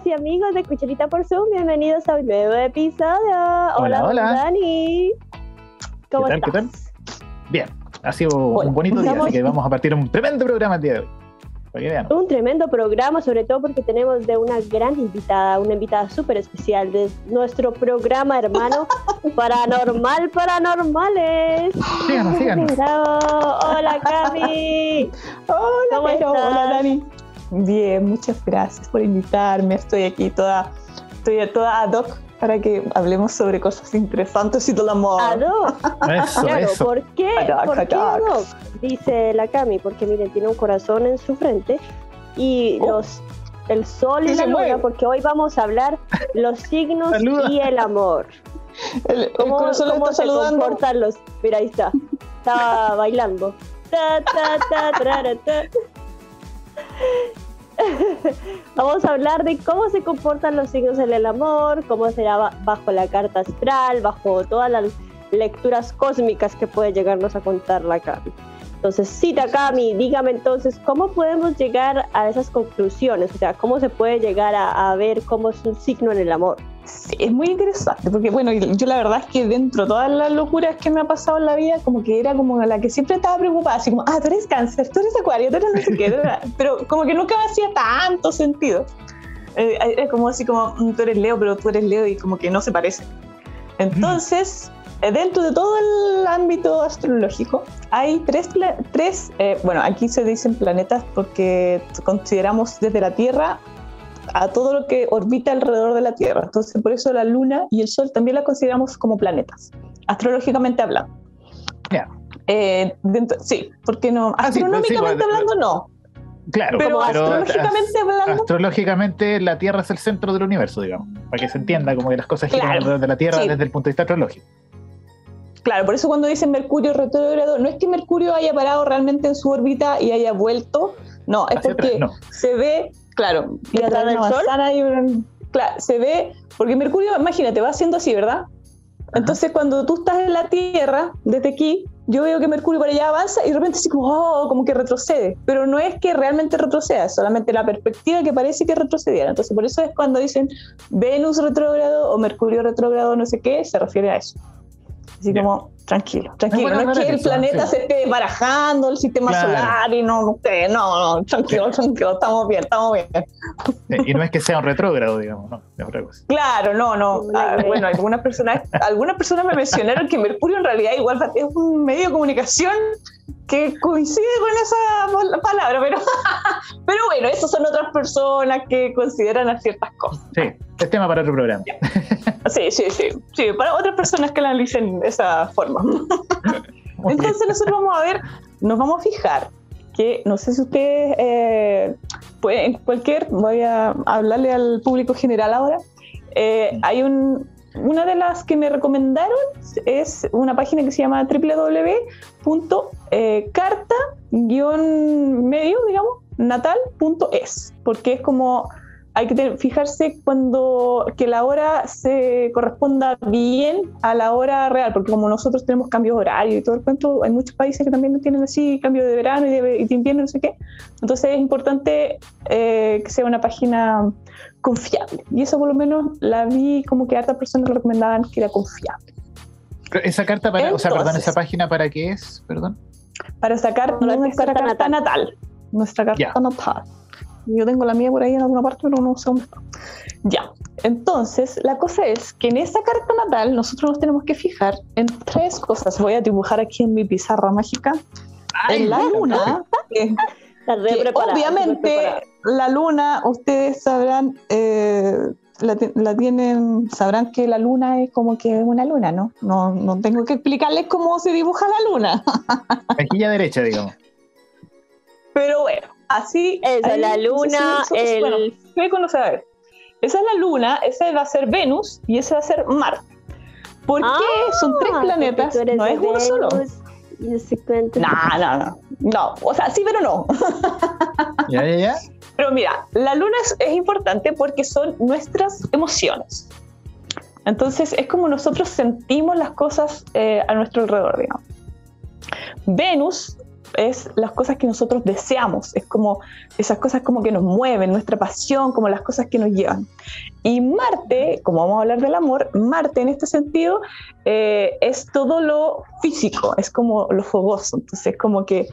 amigas y amigos de Cucharita por Zoom, bienvenidos a un nuevo episodio. Hola, Hola, hola. Dani. ¿Cómo ¿Qué tal? ¿Qué estás? tal? Bien, ha sido Hola. un bonito día, Estamos- así que vamos a partir un tremendo programa el día de hoy. Un tremendo programa, sobre todo porque tenemos de una gran invitada, una invitada súper especial de nuestro programa hermano Paranormal Paranormales. Síganos, síganos. Hola Cami. Hola, ¿Cómo estás? Hola, Dani. Bien, muchas gracias por invitarme. Estoy aquí toda, estoy toda ad hoc para que hablemos sobre cosas interesantes y todo el amor. Ado. Eso, Claro, eso. ¿por qué? Carac, ¿Por qué carac. no? Dice la Cami, porque miren, tiene un corazón en su frente y Oh. los el sol y la luna, porque hoy vamos a hablar los signos Saluda. y el amor. El, el ¿Cómo, corazón cómo está se saludando. comportan los? Mira, ahí está. Estaba bailando. Ta, ta, ta, tarara, ta. Vamos a hablar de cómo se comportan los signos en el amor, cómo será ba- bajo la carta astral, bajo todas las lecturas cósmicas que puede llegarnos a contar la Cami. Entonces, cita Cami, dígame entonces, ¿cómo podemos llegar a esas conclusiones? O sea, ¿cómo se puede llegar a, a ver cómo es un signo en el amor? Sí, es muy interesante, porque bueno, yo la verdad es que dentro de todas las locuras que me ha pasado en la vida, como que era como la que siempre estaba preocupada, así como, ah, tú eres cáncer, tú eres acuario, tú eres no sé qué, pero como que nunca me hacía tanto sentido. Eh, era como así como, "Mm, tú eres Leo, pero tú eres Leo y como que no se parece. Entonces, eh, dentro de todo el ámbito astrológico, hay tres, tres eh, bueno, aquí se dicen planetas porque consideramos desde la Tierra a todo lo que orbita alrededor de la Tierra. Entonces, por eso la Luna y el Sol también las consideramos como planetas, astrológicamente hablando. Eh, dentro- sí, porque no, Ah, sí, pues, sí, astronómicamente hablando no, Claro, pero, pero astrológicamente hablando, astrológicamente la Tierra es el centro del universo, digamos, para que se entienda como que las cosas giran Claro, alrededor de la Tierra sí. desde el punto de vista astrológico. claro, por eso cuando dicen Mercurio retrógrado, no es que Mercurio haya parado realmente en su órbita y haya vuelto, no, es Hacia porque atrás, no. se ve, claro, ¿Y atrás del Sol? un- claro, se ve, porque Mercurio, imagínate, va haciendo así, ¿verdad? Entonces, cuando tú estás en la Tierra, desde aquí, yo veo que Mercurio para allá avanza y de repente así como, oh, como que retrocede. Pero no es que realmente retroceda, es solamente la perspectiva que parece que retrocediera. Entonces, por eso es cuando dicen Venus retrógrado o Mercurio retrógrado, no sé qué, se refiere a eso. Así como, tranquilo, tranquilo. No es que el planeta sí. se esté barajando, el sistema Claro. solar y no, no, sé, no, no, tranquilo, tranquilo, estamos bien, estamos bien. Sí, Y no es que sea un retrógrado, digamos, no, es otra cosa. Claro, no, no. Ah, no. bueno, algunas personas, algunas personas me mencionaron que Mercurio en realidad igual es un medio de comunicación que coincide con esa pal- palabra, pero, pero bueno, esas son otras personas que consideran a ciertas cosas. Sí, es tema para otro programa. Sí, sí, sí, sí, para otras personas que la analicen de esa forma. Entonces nosotros vamos a ver, nos vamos a fijar que no sé si ustedes eh, pueden, en cualquier, voy a hablarle al público general ahora. eh, hay un, una de las que me recomendaron es una página que se llama www.carta-medio, digamos, natal.es, porque es como hay que tener- fijarse cuando que la hora se corresponda bien a la hora real, porque como nosotros tenemos cambios horarios y todo el cuento, hay muchos países que también tienen así cambio de verano y de, y de invierno, no sé qué. Entonces es importante eh, que sea una página confiable. Y eso por lo menos la vi como que hartas personas recomendaban que era confiable. Esa carta para, o sea, perdón, esa página para qué es, perdón. Para sacar Nuestra nuestra carta natal. Nuestra carta natal. Yo tengo la mía por ahí en alguna parte, pero no sé dónde está. Ya. Entonces, la cosa es que en esa carta natal nosotros nos tenemos que fijar en tres cosas. Voy a dibujar aquí en mi pizarra mágica. en la luna, que, que obviamente la luna, ustedes sabrán, eh, la, la tienen, sabrán que la luna es como que una luna, ¿no? No, no tengo que explicarles cómo se dibuja la luna. Mejilla derecha, digamos. Pero bueno, así. Eso, ahí, la no luna, el- Bueno, ¿qué conoce a ver? Esa es la luna, esa va a ser Venus y ese va a ser Marte. ¿Por Ah, qué son tres planetas? No es uno solo. Venus cuento- No, no, no. No, o sea, sí, pero no. Ya, ya, ya. Pero mira, la luna es, es importante porque son nuestras emociones. Entonces es como nosotros sentimos las cosas eh, a nuestro alrededor, digamos. Venus es las cosas que nosotros deseamos, es como esas cosas como que nos mueven, nuestra pasión, como las cosas que nos llevan. Y Marte, como vamos a hablar del amor, Marte en este sentido eh, es todo lo físico, es como lo fogoso, entonces como que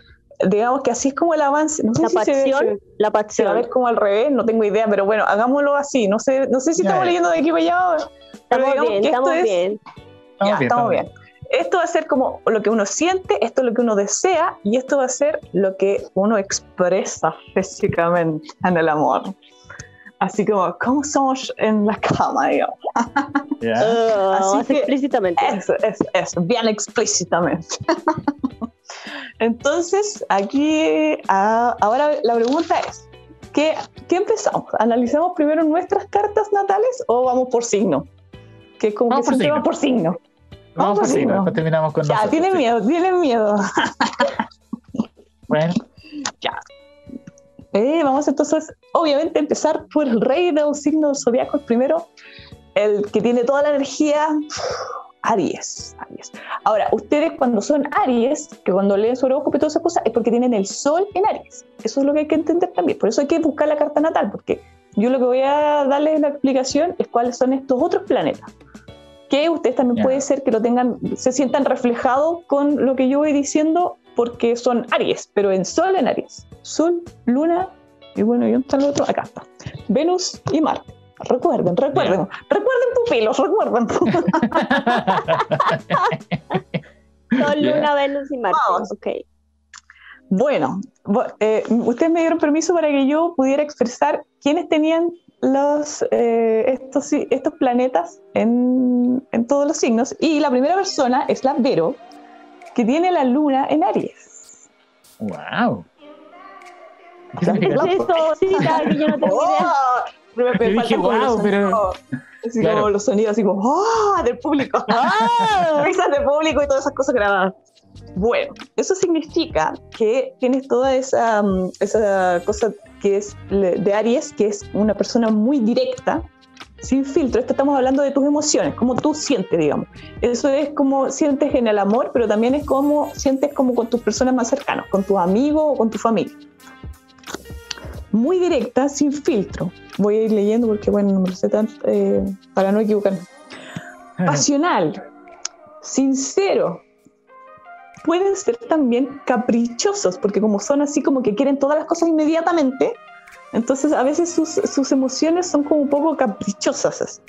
digamos que así es como el avance. No sé la si pasión, se ve- la va a pasión. ver como al revés, no tengo idea, pero bueno, hagámoslo así. No sé, no sé si Ya, estamos leyendo de aquí para allá. Estamos bien, estamos es- bien. Estamos ya, bien, estamos bien. Esto va a ser como lo que uno siente, esto es lo que uno desea y esto va a ser lo que uno expresa físicamente en el amor. Así como, ¿cómo somos en la cama, digamos? Ya. Ah, Así más que- explícitamente. Eso, eso, eso, bien explícitamente. Entonces, aquí, ah, ahora la pregunta es, ¿qué, ¿qué empezamos? ¿Analizamos primero nuestras cartas natales o vamos por signo? Que como Vamos que por signo. va por signo. Vamos por signo, signo. después terminamos con Ya, nosotros, tienen sí. miedo, tienen miedo. Bueno, Eh, vamos entonces, obviamente, empezar por el rey del signo zodiaco, el primero, el que tiene toda la energía, Aries. Aries. Ahora, ustedes cuando son Aries, que cuando leen su horóscopo y todas esas cosas, es porque tienen el sol en Aries. Eso es lo que hay que entender también. Por eso hay que buscar la carta natal, porque yo lo que voy a darles la explicación es cuáles son estos otros planetas. Que ustedes también puede ser que lo tengan, se sientan reflejados con lo que yo voy diciendo, porque son Aries, pero en Sol en Aries. Sol, Luna, y bueno, ¿y dónde está el otro? Acá está. Venus y Marte. Recuerden, recuerden, recuerden pupilos, recuerden. Sol. Luna, Venus y Marte. Vamos. Ok. Bueno, bu- eh, ustedes me dieron permiso para que yo pudiera expresar quiénes tenían los, eh, estos, estos planetas en, en todos los signos. Y la primera persona es la Vero, que tiene la luna en Aries. wow. ¿Qué Ya. significa ¿Qué es eso? Sí, claro, que yo no tengo idea. ¡Oh! Me- me Yo dije, "Wow", pero- Así Claro. como los sonidos, así como ¡oh! del público. ¡Ah! Risas del público y todas esas cosas grabadas. Bueno, eso significa que tienes toda esa, mm, esa cosa que es de Aries, que es una persona muy directa, sin filtro. Esto estamos hablando de tus emociones, cómo tú sientes, digamos. Eso es como sientes en el amor, pero también es como sientes como con tus personas más cercanas, con tus amigos o con tu familia. Muy directa, sin filtro. Voy a ir leyendo porque, bueno, no me lo sé tanto, eh, para no equivocarme pasional, sincero. Pueden ser también caprichosos, porque como son así como que quieren todas las cosas inmediatamente, entonces a veces sus, sus emociones son como un poco caprichosas.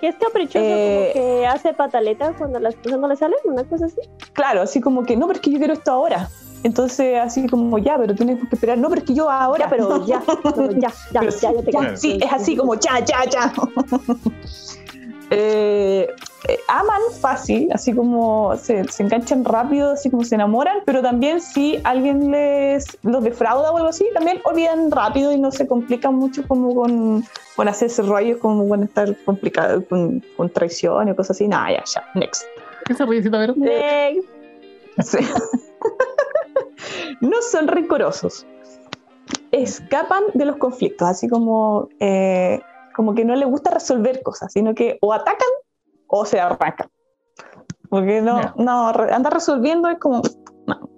¿Qué es caprichoso? Eh, como que hace pataleta cuando las cosas no le salen, una cosa así. Claro, así como que no, pero es que yo quiero esto ahora. Entonces así como ya, pero tienes que esperar, no, pero es que yo ahora. Ya, pero ya, no, ya, ya, Pero ya, sí, ya te ya, sí, es así como ya, ya, ya. Eh, eh, aman fácil, así como se, se enganchan rápido, así como se enamoran, pero también si alguien les los defrauda o algo así, también olvidan rápido y no se complican mucho como con, con hacerse rollos, como con estar complicado, con, con traición o cosas así. Nada, ya, ya, next. ¿Qué se ríe, Vero? Next. Sí. no son rencorosos. Escapan de los conflictos, así como, eh, como que no les gusta resolver cosas, sino que o atacan o se arrancan. Porque no, no andar resolviendo es como. no.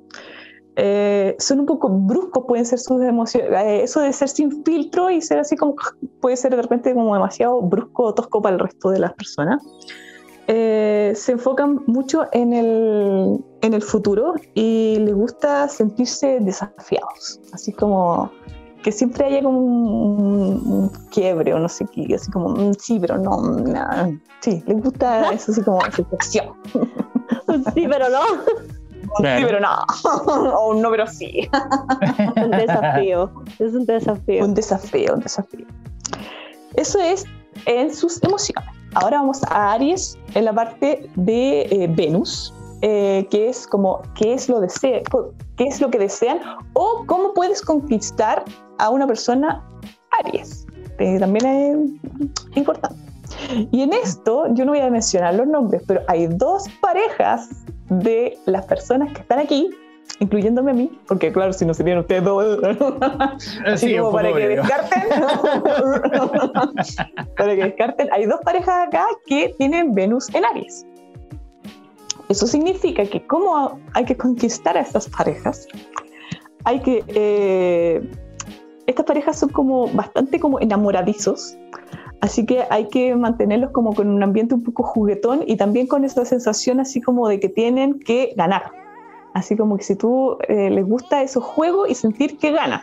Eh, son un poco bruscos, pueden ser sus emociones. eh, eso de ser sin filtro y ser así como. puede ser de repente como demasiado brusco o tosco para el resto de las personas eh, se enfocan mucho en el, en el futuro y les gusta sentirse desafiados, así como que siempre haya como un, un quiebre o no sé qué, así como, "Mm, sí, pero no, nah". sí, les gusta eso así como sensación, Sí, pero no. Claro. sí, pero no, o un no, pero sí, Un desafío. Es un desafío. un desafío, un desafío. Eso es en sus emociones. Ahora vamos a Aries en la parte de eh, Venus, eh, que es como qué es lo desea, qué es lo que desean o cómo puedes conquistar a una persona Aries. Eh, también es importante. Y en esto yo no voy a mencionar los nombres, pero hay dos parejas de las personas que están aquí, incluyéndome a mí, porque claro, si no serían ustedes dos, así Sí, como para que obvio. descarten. para que descarten. Hay dos parejas acá que tienen Venus en Aries. Eso significa que como hay que conquistar a estas parejas, hay que... eh, estas parejas son como bastante como enamoradizos, así que hay que mantenerlos como con un ambiente un poco juguetón y también con esa sensación así como de que tienen que ganar. Así como que si tú eh, les gusta esos juegos y sentir que ganan.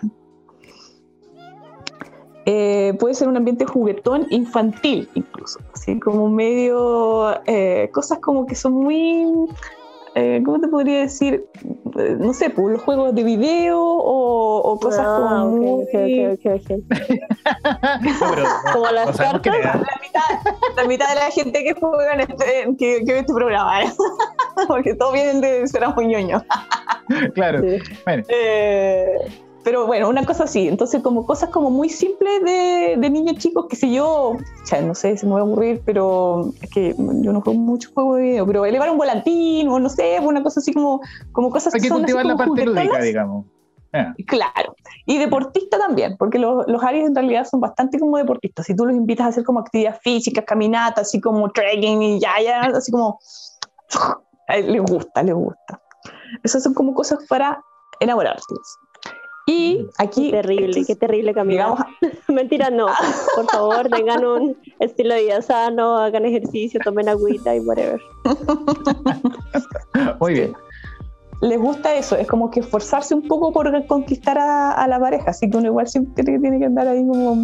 Eh, puede ser un ambiente juguetón infantil incluso, así como medio, eh, cosas como que son muy, eh, ¿cómo te podría decir? Eh, no sé, pues los juegos de video o, o cosas Ah, como ok, muy- ok, ok, ok. No, pero, Como las la mitad, la mitad de la gente que juega en este, que, que ve este programa, ¿eh? porque todos vienen de ser muy ñoños. Claro. Sí. Bueno, Eh, pero bueno, una cosa así. Entonces, como cosas como muy simples de, de niños chicos, que sé yo, sea, no sé, se me va a aburrir, pero es que yo no juego mucho juego de video, pero elevar un volantín o no sé, una cosa así como, como cosas hay que son así cultivar la como parte lúdica, digamos. Ah, Claro, y deportista también, porque los, los Aries en realidad son bastante como deportistas. Si tú los invitas a hacer como actividad física, caminata, así como trekking y ya, ya, así como. les gusta, les gusta. Esas son como cosas para enamorarse. Y aquí. Qué terrible, qué terrible caminar. digamos, Mentira, no. Por favor, tengan un estilo de vida sano, hagan ejercicio, tomen agüita y whatever. muy bien. les gusta eso, es como que esforzarse un poco por conquistar a, a la pareja, así que uno igual siempre tiene que andar ahí como,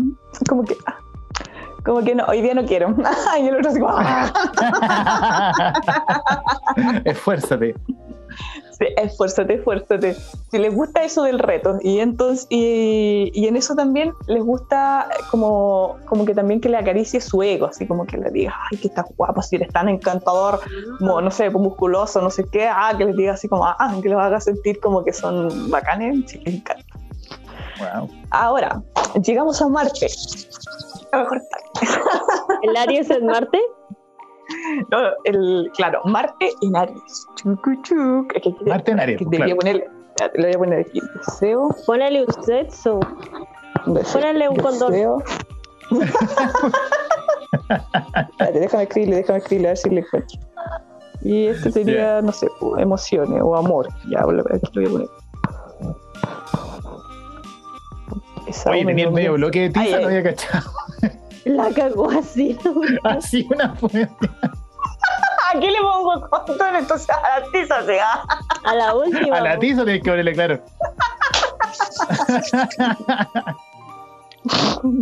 como que, ah, como que no, hoy día no quiero, y el otro así como, ah. Esfuérzate. Esfuérzate, esfuérzate. Si les gusta eso del reto, y entonces, y, y en eso también les gusta como, como que también que le acaricie su ego, así como que le diga, ay, que está guapo, si eres tan encantador, como, no sé, musculoso, no sé qué, ah, que les diga así como, ah, que los haga sentir como que son bacanes, sí, les encanta. Wow. Ahora, llegamos a Marte. A lo mejor ¿El Aries es Marte? no, el, claro, Marte en Aries. Marte en Aries, pues, debería claro. poner, lo voy a poner aquí. Deseo, Ponele usted su. deseo, Ponele un condón. deseo. Espérate, déjame escribirle, déjame escribirle a ver si le encuentro. Y este sería, no sé, emociones o amor. Ya, aquí lo voy a poner. Esa Oye, tenía el me- medio bloque de tiza, Ay, ay. no había cachado. La cagó así. Así una fuente. Aquí le pongo condón, entonces a la tiza se va. A la última. A la tiza tienes que ponerle claro.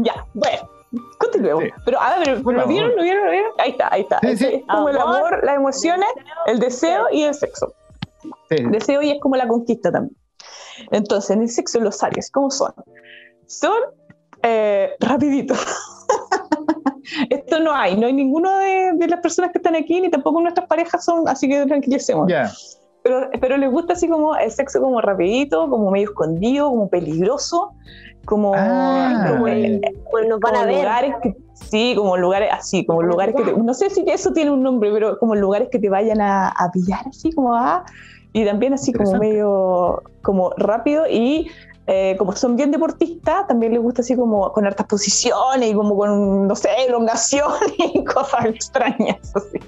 Ya, bueno, continuemos. Sí. Pero, a ver, pero, ¿lo vieron? ¿Lo vieron? ¿Lo vieron? Ahí está, ahí está. Sí, Es- sí. Es como el Amor, las emociones, el deseo y el sexo. Sí. Deseo y es como la conquista también. Entonces, en el sexo, los Aries, ¿cómo son? Son eh, rapiditos. Esto no hay, no hay ninguno de, de las personas que están aquí, ni tampoco nuestras parejas son, así que tranquilicemos. Ya. Pero, pero les gusta así como el sexo como rapidito, como medio escondido, como peligroso, como, Ah, como el- Pues nos van como a ver. lugares que sí como lugares así como lugares que te- no sé si eso tiene un nombre pero como lugares que te vayan a, a pillar así como a y también así como medio como rápido y eh, como son bien deportistas también les gusta así como con hartas posiciones y como con no sé elongación y cosas extrañas así.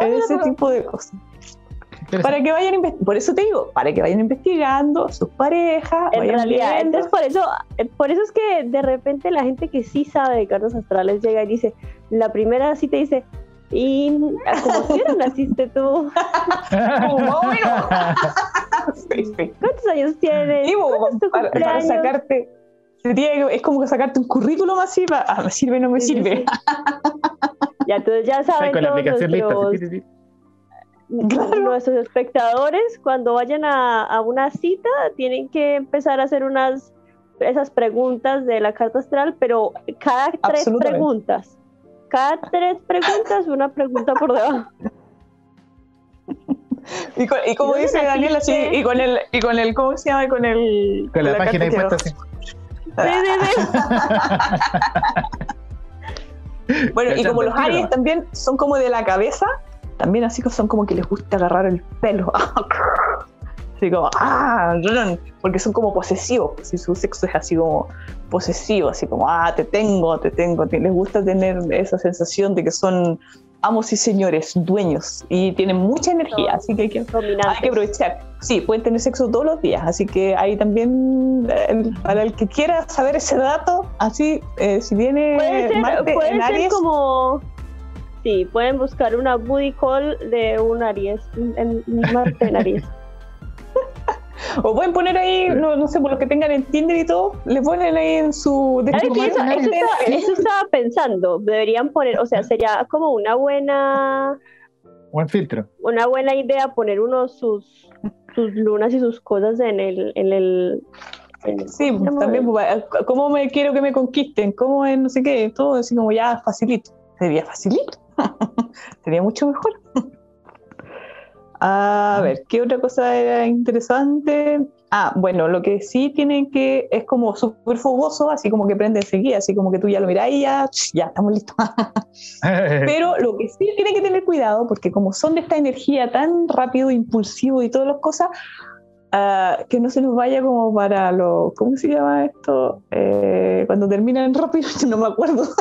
Ese tipo de cosas. Para que vayan por eso te digo para que vayan investigando sus parejas En realidad, viendo. entonces por eso, eh, por eso es que de repente la gente que sí sabe de cartas astrales llega y dice, la primera sí te dice, ¿y como si no naciste tú? Como. ¿Cuántos años tienes? Sí, bo, ¿Cuándo es tu para, para sacarte. Es como que sacarte un currículum así, para, ah, me sirve, no me Sí, sirve. sí. Ya, entonces ya saben con la aplicación nuestros, sí, sí, sí. Claro. nuestros espectadores, cuando vayan a, a una cita, tienen que empezar a hacer unas esas preguntas de la carta astral, pero cada tres preguntas. Cada tres preguntas, una pregunta por debajo. Y, con- y como ¿Y dónde dice Daniel, así, y con el, y con el, ¿cómo se llama? Con el. Con la, página ahí carta puesta que- así. Sí, sí, sí. Bueno, y como los tiro, Aries ¿no? también son como de la cabeza, también así que son como que les gusta agarrar el pelo. Así como, ah, porque son como posesivos, si su sexo es así como posesivo, así como, ah, te tengo, te tengo, te- les gusta tener esa sensación de que son amos y señores, dueños, y tienen mucha energía, así que hay que, hay Dominantes. que aprovechar. Sí, pueden tener sexo todos los días, así que ahí también, para el que quiera saber ese dato, así, eh, si viene Puede ser, Marte puede en ser Aries, como. Sí, pueden buscar una booty call de un Aries. En, en Marte en Aries. o pueden poner ahí, no, no sé, por los que tengan en Tinder y todo, le ponen ahí en su descripción. Eso, eso estaba, eso estaba pensando. Deberían poner, o sea, sería como una buena, Buen filtro. una buena idea poner uno sus, sus lunas y sus cosas en el, en el, en Sí, también, pues, ¿cómo me quiero que me conquisten? ¿Cómo es no sé qué? Todo así como ya facilito. Sería facilito. Sería mucho mejor. A ver, ¿qué otra cosa era interesante? Ah, bueno, lo que sí tienen que es como súper fogoso, así como que prende enseguida, así como que tú ya lo mirás y ya, ya estamos listos. Pero lo que sí tienen que tener cuidado, porque como son de esta energía tan rápido, impulsivo y todas las cosas, ah, que no se nos vaya como para lo, ¿cómo se llama esto? Eh, cuando terminan rápido, no me acuerdo.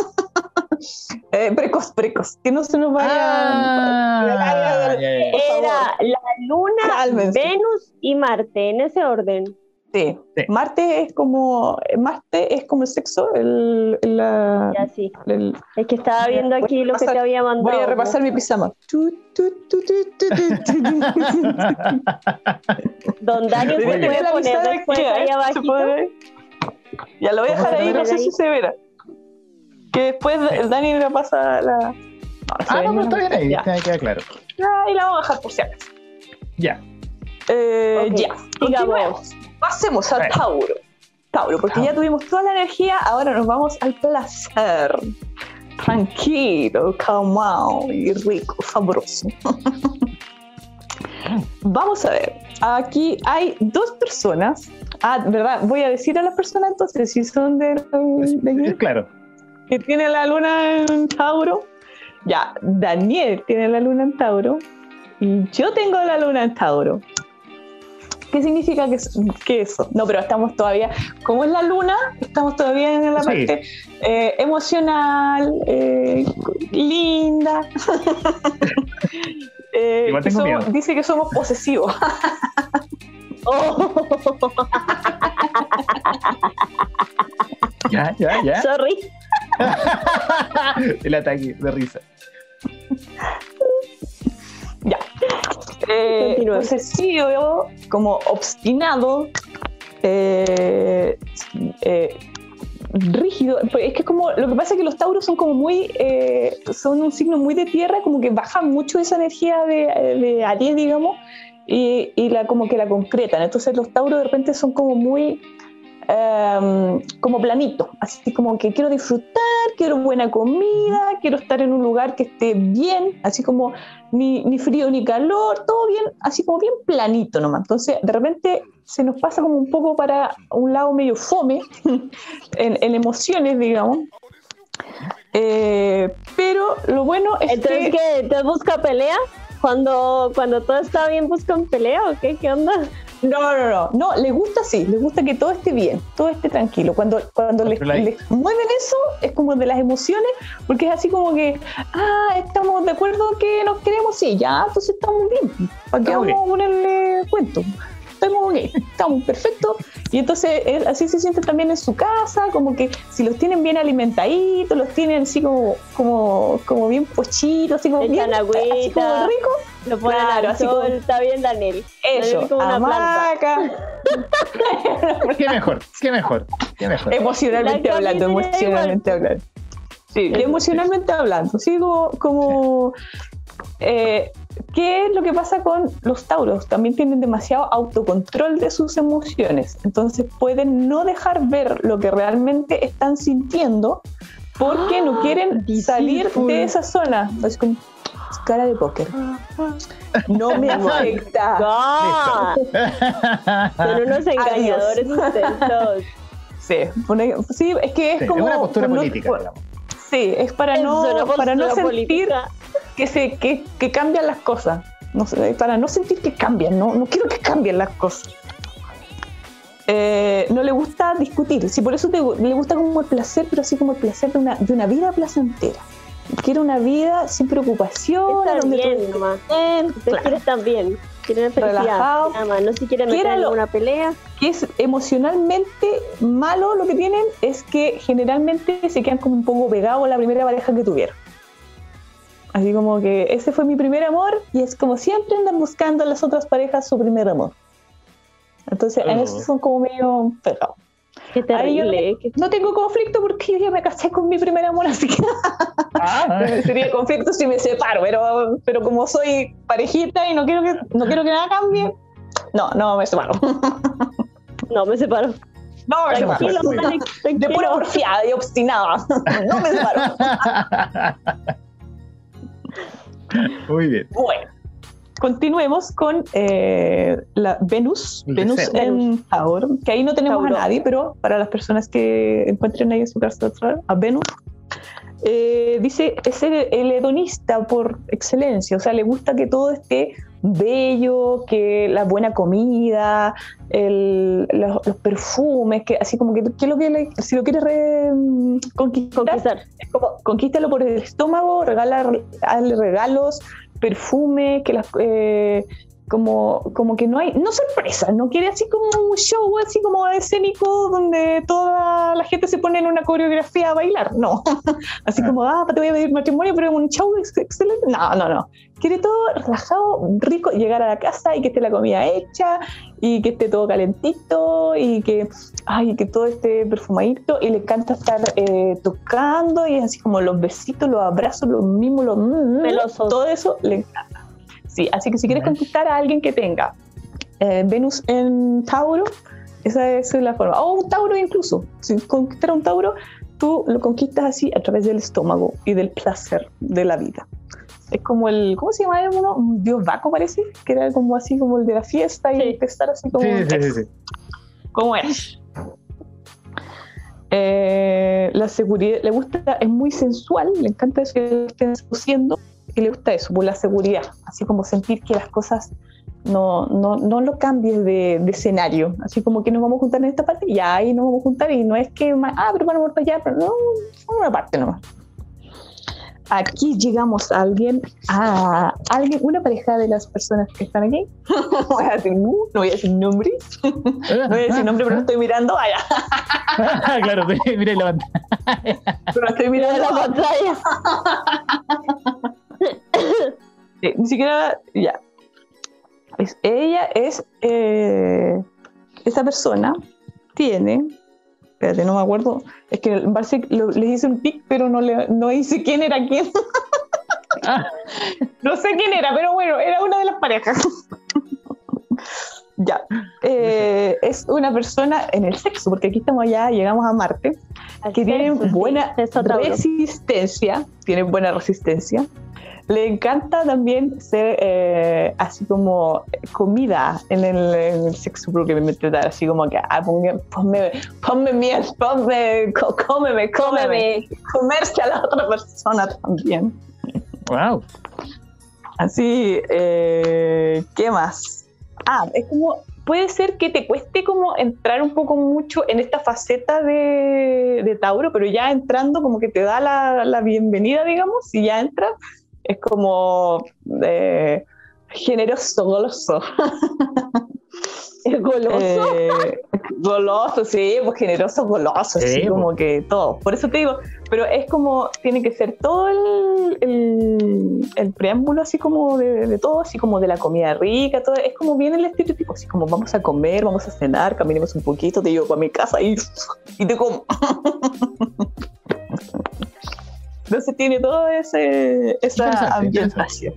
Eh, precoz, precoz, que no se nos vaya. Ah, favor. Era la Luna, Cálmense. Venus y Marte, en ese orden. Sí. Sí. Marte es como Marte es como el sexo, el, el- la- Ya sí. el- Es que estaba viendo aquí lo que repasar- te había mandado. voy a repasar mi pijama. Don Daniel se puede La poner después que, ahí ¿eh? ¿Se abajito. Ya lo voy a ¿Cómo dejar ahí, no sé ahí? si se verá. Que después el Dani me pasa la. No, Ah, no, pero está bien ahí, Ya, queda claro. Ya, y la vamos a dejar por si acaso. Ya. Eh, Ok, Ya, continuemos. Pasemos Bueno. Tauro. Tauro, porque ya tuvimos toda la energía, ahora nos vamos al placer. Tranquilo, calmado y rico, sabroso. Vamos a ver, aquí hay dos personas. Ah, ¿verdad? Voy a decir a las personas entonces si son de, de aquí, Claro. que tiene la luna en Tauro. Ya, Daniel tiene la luna en Tauro y yo tengo la luna en Tauro. ¿Qué significa que, es- que eso? No, pero estamos todavía, como es la luna, estamos todavía en la Sí. parte eh, emocional, eh, linda. Eh, que somos- dice que somos posesivos. Oh, Ya, ya, ya. sorry. El ataque de risa. Eh, como obstinado, eh, eh, rígido. Pues Es que como, lo que pasa es que los tauros son como muy, eh, son un signo muy de tierra, como que bajan mucho esa energía de, de Aries, digamos, y, y la, como que la concretan. Entonces los tauros de repente son como muy... em, como planito, así como que quiero disfrutar, quiero buena comida, quiero estar en un lugar que esté bien, así como ni, ni frío ni calor, todo bien, así como bien planito nomás. Entonces, de repente se nos pasa como un poco para un lado medio fome, en, en emociones, digamos. Eh, pero lo bueno es Entonces, que... ¿qué? ¿Te busca pelea? Cuando, cuando todo está bien, buscan pelea o qué? ¿Qué onda? No, no, no, no, le gusta sí, le gusta que todo esté bien, todo esté tranquilo. Cuando, cuando les, les mueven eso, es como de las emociones, porque es así como que, ah, estamos de acuerdo que nos queremos, sí, ya, entonces estamos bien. ¿Para qué vamos a ponerle cuento? Estamos bien, estamos perfectos. Y entonces eh, así se sienten también en su casa, como que si los tienen bien alimentaditos, los tienen así como, como, como bien pochitos, así como bien, echan así como agüita. rico. Lo ponen Claro, así como- está bien, Daniel. Eso, Daniel como una hamaca. Qué mejor, qué mejor, qué mejor. Emocionalmente La hablando, emocionalmente hablando. Sí, y emocionalmente hablando. Sí, como. como, eh, ¿Qué es lo que pasa con los tauros? También tienen demasiado autocontrol de sus emociones. Entonces pueden no dejar ver lo que realmente están sintiendo porque no quieren salir de esa zona. Es como es cara de póker. No me afecta. ¡Ah! Son unos engañadores todos. Sí, es que es Sí, es como. una postura no- política, por-. Sí, es para Es no, para no sentir política. Que, se, que, que cambian las cosas. No sé, para no sentir que cambian, no, no quiero que cambien las cosas. Eh, no le gusta discutir, sí, por eso te- le gusta como el placer, pero así como el placer de una, de una vida placentera. quiere una vida sin preocupación, donde bien nomás. bien, claro. quiere estar bien. Quiere felicidad. Relajado. Nada más. No se quiere meter en una pelea. que es emocionalmente malo lo que tienen es que generalmente se quedan como un poco pegados a la primera pareja que tuvieron. Así como que ese fue mi primer amor y es como siempre andan buscando en las otras parejas su primer amor. Entonces, en Oh. eso son como medio pegados. Qué yo terrible. No tengo conflicto porque yo ya me casé con mi primer amor, así que Ah, sería conflicto si me separo, pero, pero como soy parejita y no quiero que, no quiero que nada cambie, no, no me separo. No, me separo. No me separo. Tranquilo, De pura porfiada y obstinada. No me separo. Muy bien. Bueno, continuemos con eh, la Venus. El Venus deseo. en Tauro, que ahí no tenemos Tauro. a nadie, pero para las personas que encuentren ahí en su casa a Venus. eh, dice, es el, el hedonista por excelencia, o sea, le gusta que todo esté bello, que la buena comida, el- los, los perfumes, que así como que, que lo que le- si lo quieres re- conquistar, Conquistar. es como, conquístalo por el estómago, regala, hazle regalos, perfume, que las eh, como, como que no hay, no sorpresa, no quiere así como un show así como escénico donde toda la gente se pone en una coreografía a bailar, no, así como, ah, te voy a pedir matrimonio, pero un show ex- excelente, no, no, no, quiere todo relajado, rico, llegar a la casa y que esté la comida hecha y que esté todo calentito y que, ay, que todo esté perfumadito y le encanta estar eh, tocando y es así como los besitos, los abrazos, los mimos, los mm, mm, Melosos. todo eso le encanta. Sí, así que si quieres conquistar a alguien que tenga eh, Venus en Tauro, esa es la forma. O un Tauro incluso. Si conquistar a un Tauro, tú lo conquistas así a través del estómago y del placer de la vida. Es como el, ¿cómo se llama uno? Un dios Baco parece, que era como así como el de la fiesta y Sí. empezar así como... Sí, sí, sí, sí. ¿Cómo es? Eh, la seguridad, le gusta, es muy sensual, le encanta eso que lo estén seduciendo y le gusta eso, por la seguridad, así como sentir que las cosas no, no, no lo cambies de, de escenario, así como que nos vamos a juntar en esta parte, y ahí nos vamos a juntar y no es que, ah, pero vamos para allá, pero no, una parte nomás. Aquí llegamos a alguien, a alguien, una pareja de las personas que están aquí. no voy a decir, no voy a decir nombres. No voy a decir nombre, pero estoy mirando. Vaya, claro, mira la pantalla. pero estoy Mira mirando. la pantalla. Sí, ni siquiera. Ya. Es- ella es. eh, esa persona tiene. Espérate, no me acuerdo. Es que parece que hice un tic, pero no, le, no hice quién era quién. Ah, No sé quién era, pero bueno, era una de las parejas. ya. Eh, es una persona en el sexo, porque aquí estamos ya, llegamos a Marte. que tienen buena resistencia, tienen buena resistencia. Le encanta también ser eh, así como comida en el, en el sexo, porque me mete tal, así como que, ah, ponme, ponme, ponme miel, ponme, co- cómeme, cómeme, comerse a la otra persona también. wow. Así, eh, ¿qué más? Ah, es como, puede ser que te cueste como entrar un poco mucho en esta faceta de, de Tauro, pero ya entrando como que te da la, la bienvenida, digamos, si ya entras, es como eh, generoso, goloso. ¿Es goloso? Eh, goloso, sí, pues generoso, goloso, Sí, así pues. como que todo. Por eso te digo, pero es como, tiene que ser todo el, el, el preámbulo, así como de, de todo, así como de la comida rica, todo. Es como viene el estereotipo, así como vamos a comer, vamos a cenar, caminemos un poquito, te llevo para mi casa y, y te como. Entonces tiene todo ese, esa ambientación.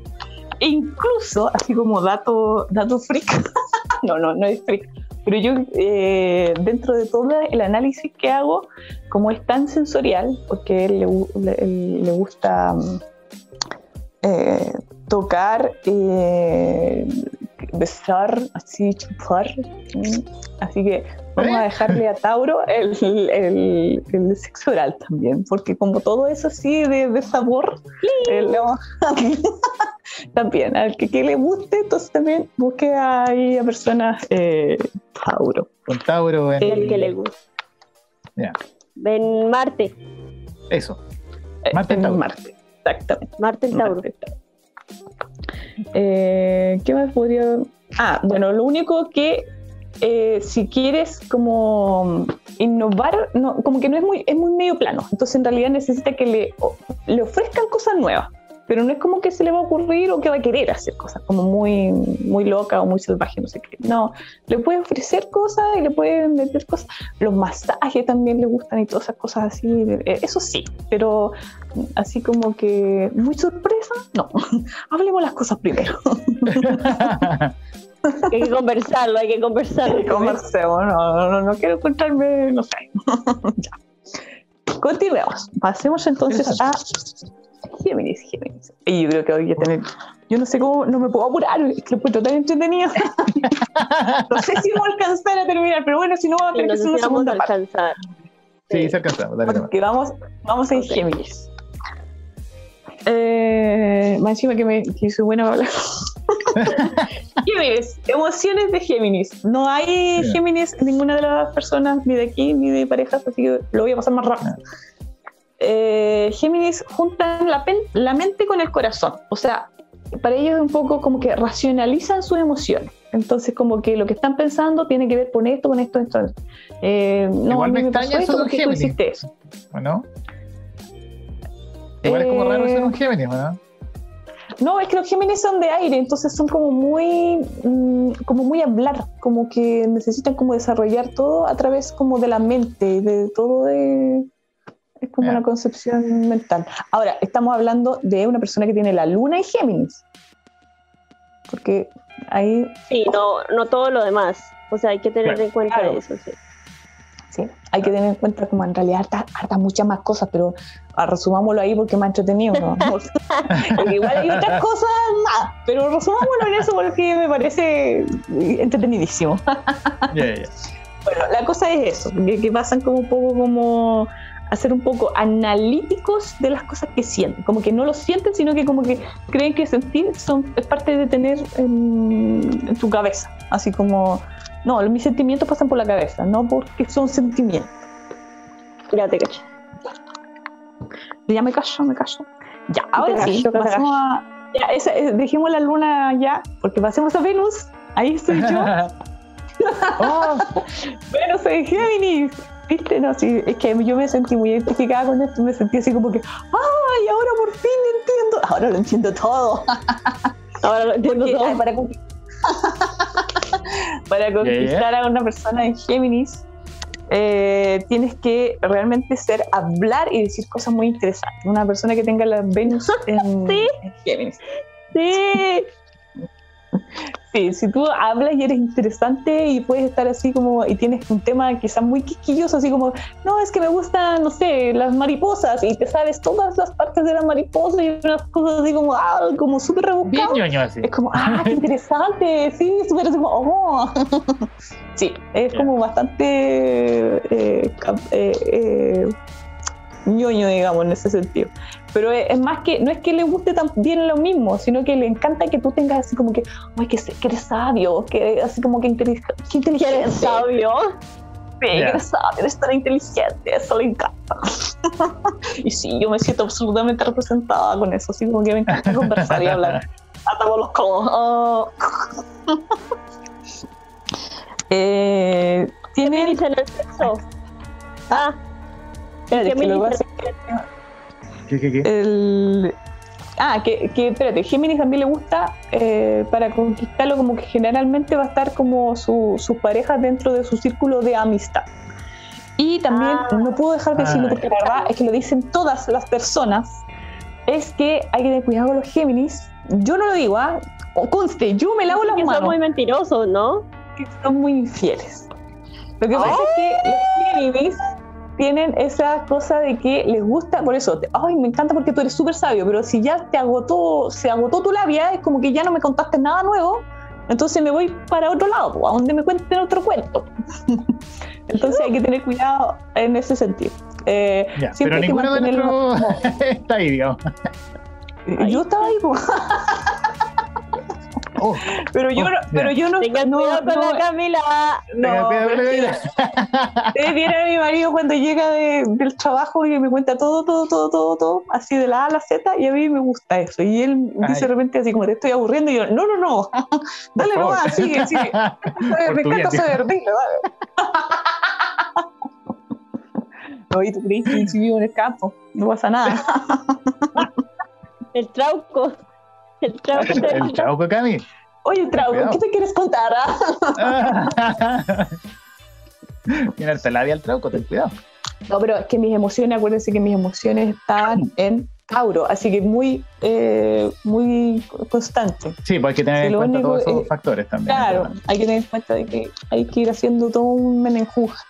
E incluso, así como dato, dato freak, no, no, no es freak, pero yo eh, dentro de todo el análisis que hago, como es tan sensorial, porque él le, le- le gusta mm, eh, tocar, eh, besar, así chupar, así que vamos a dejarle a Tauro el, el, el sexo oral también, porque como todo eso así de, de sabor, eh, a- también, al que, que le guste, entonces también busque ahí a personas eh, Tauro. Con Tauro en. El que le gusta. Ya. En Marte. Eso. Eh, Marte en Tauro. Marte. Exactamente. Marte en Tauro. Eh, ¿Qué más podría...? Ah, bueno, lo único que eh, si quieres como innovar, no, como que no es muy, es muy medio plano. Entonces en realidad necesita que le, le ofrezcan cosas nuevas. Pero no es como que se le va a ocurrir o que va a querer hacer cosas como muy, muy loca o muy salvaje, no sé qué. No, le puede ofrecer cosas y le pueden meter cosas. Los masajes también le gustan y todas esas cosas así. Eh, Eso sí, pero así como que muy sorpresa, no. Hablemos las cosas primero. Hay que conversarlo, hay que conversarlo. Conversemos, no, no, no, no quiero encontrarme, no sé. ya. Continuemos. Pasemos entonces a Géminis, Géminis. Y yo creo que voy a tener. Yo no sé cómo, no me puedo apurar, es que lo encuentro tan entretenido. no sé si voy a alcanzar a terminar, pero bueno, si no, vamos a tener que hacer una vamos a segunda parte. alcanzar. Sí, se nomás. Porque vamos, vamos en. Géminis. Eh, más encima que me que soy buena para hablar. Géminis, emociones de Géminis. No hay. Géminis en ninguna de las personas, ni de aquí, ni de parejas, así que lo voy a pasar más rápido. Eh, Géminis juntan la, pen- la mente con el corazón. O sea, para ellos es un poco como que racionalizan sus emociones. Entonces, como que lo que están pensando tiene que ver con esto, con esto, esto. Eh, no, Igual me pasó extraña eso porque tú Géminis. hiciste eso. ¿no? Igual es como raro ser un Eh, Géminis, ¿no? No, es que los Géminis son de aire, entonces son como muy, mm, como muy hablar, como que necesitan como desarrollar todo a través como de la mente, de todo de... Es como una concepción mental. Ahora, estamos hablando de una persona que tiene la luna en Géminis. Porque ahí, Sí, no, no todo lo demás. O sea, hay que tener Claro. en cuenta Claro. eso. Sí. sí, hay que tener en cuenta como en realidad harta, harta muchas más cosas, pero ah, resumámoslo ahí porque me ha entretenido. ¿no? porque igual hay otras cosas más, pero resumámoslo en eso porque me parece entretenidísimo. Bueno, la cosa es eso, que, que pasan como un poco como a ser un poco analíticos de las cosas que sienten, como que no lo sienten, sino que como que creen que sentir son, es parte de tener en, en tu cabeza, así como, no, mis sentimientos pasan por la cabeza, no porque son sentimientos. Ya te caché. Ya me callo, me callo. Ya, ahora Te sí, callo, pasemos a, ya, esa, eh, dejemos la luna ya, porque pasemos a Venus, ahí estoy yo. Oh, Bueno, soy Géminis. ¿Viste? No, sí, es que yo me sentí muy identificada con esto, me sentí así como que, ¡ay, ahora por fin entiendo! Ahora lo entiendo todo. Ahora lo entiendo Porque, todo. ay, para, conqui- para conquistar a una persona en Géminis, eh, tienes que realmente ser, hablar y decir cosas muy interesantes. Una persona que tenga la Venus en, Sí. en Géminis. Sí. Sí, si tú hablas y eres interesante y puedes estar así como, y tienes un tema quizás muy quisquilloso, así como, no, es que me gustan, no sé, las mariposas, y te sabes todas las partes de la mariposa y unas cosas así como, ah, como súper bien rebuscadas. ñoño así. Es como, ah, qué interesante, sí, súper así como, oh. Sí, es como bastante eh, eh, eh, ñoño, digamos, en ese sentido. Pero es, más que, no es que le guste tan bien lo mismo, sino que le encanta que tú tengas así como que, ay, que, se- que eres sabio, que así como que, intelig- que Que inteligente. eres sabio. Sí, que eres sabio, eres tan inteligente, eso le encanta. y sí, yo me siento absolutamente representada con eso, así como que me encanta conversar y hablar. Atamos los codos. Oh. eh, en el sexo. Ah, en hacer. ¿Qué, qué, qué? El, ah, que, que espérate, Géminis también le gusta eh, para conquistarlo, como que generalmente va a estar como su, sus parejas dentro de su círculo de amistad. Y también, Ah. no puedo dejar de decirlo Ah, porque la verdad es que lo dicen todas las personas, es que hay que tener cuidado con los Géminis. Yo no lo digo, ¿ah? Conste, yo me lavo las que son manos muy mentirosos, ¿no? que son muy infieles. Lo que pasa es que los Géminis tienen esa cosa de que les gusta, por eso, te- ay, me encanta porque tú eres súper sabio, pero si ya te agotó, se agotó tu labia, es como que ya no me contaste nada nuevo, entonces me voy para otro lado, a donde me cuenten otro cuento. entonces hay que tener cuidado en ese sentido. Eh, Ya, siempre pero hay que mantenerlo está ahí, digamos. Yo estaba ahí, po. Oh, Pero yo, Oh, no, pero yo no. Tengan no, cuidado con no- la Camila. no. Ustedes vieron a mi marido cuando llega de- del trabajo y me cuenta todo, todo, todo, todo, todo, así de la A a la Z, y a mí me gusta eso. Y él Ay. dice de repente así como te estoy aburriendo, y yo, no, no, no, dale nomás, sigue, sigue. Me encanta saber, dile, dale. No, y tú crees que si vivo en el campo, no pasa nada. El trauco. El trauco. El chauco, Cami. Oye, Trauco, Cuidado. ¿qué te quieres contar? ah? Tiene labia el trauco, ten cuidado. No, pero es que mis emociones, acuérdense que mis emociones están en Tauro, así que muy, eh, muy constante. Sí, pues hay que tener en cuenta único todos esos es- factores también. Claro, hay que tener en cuenta de que hay que ir haciendo todo un menenjuja.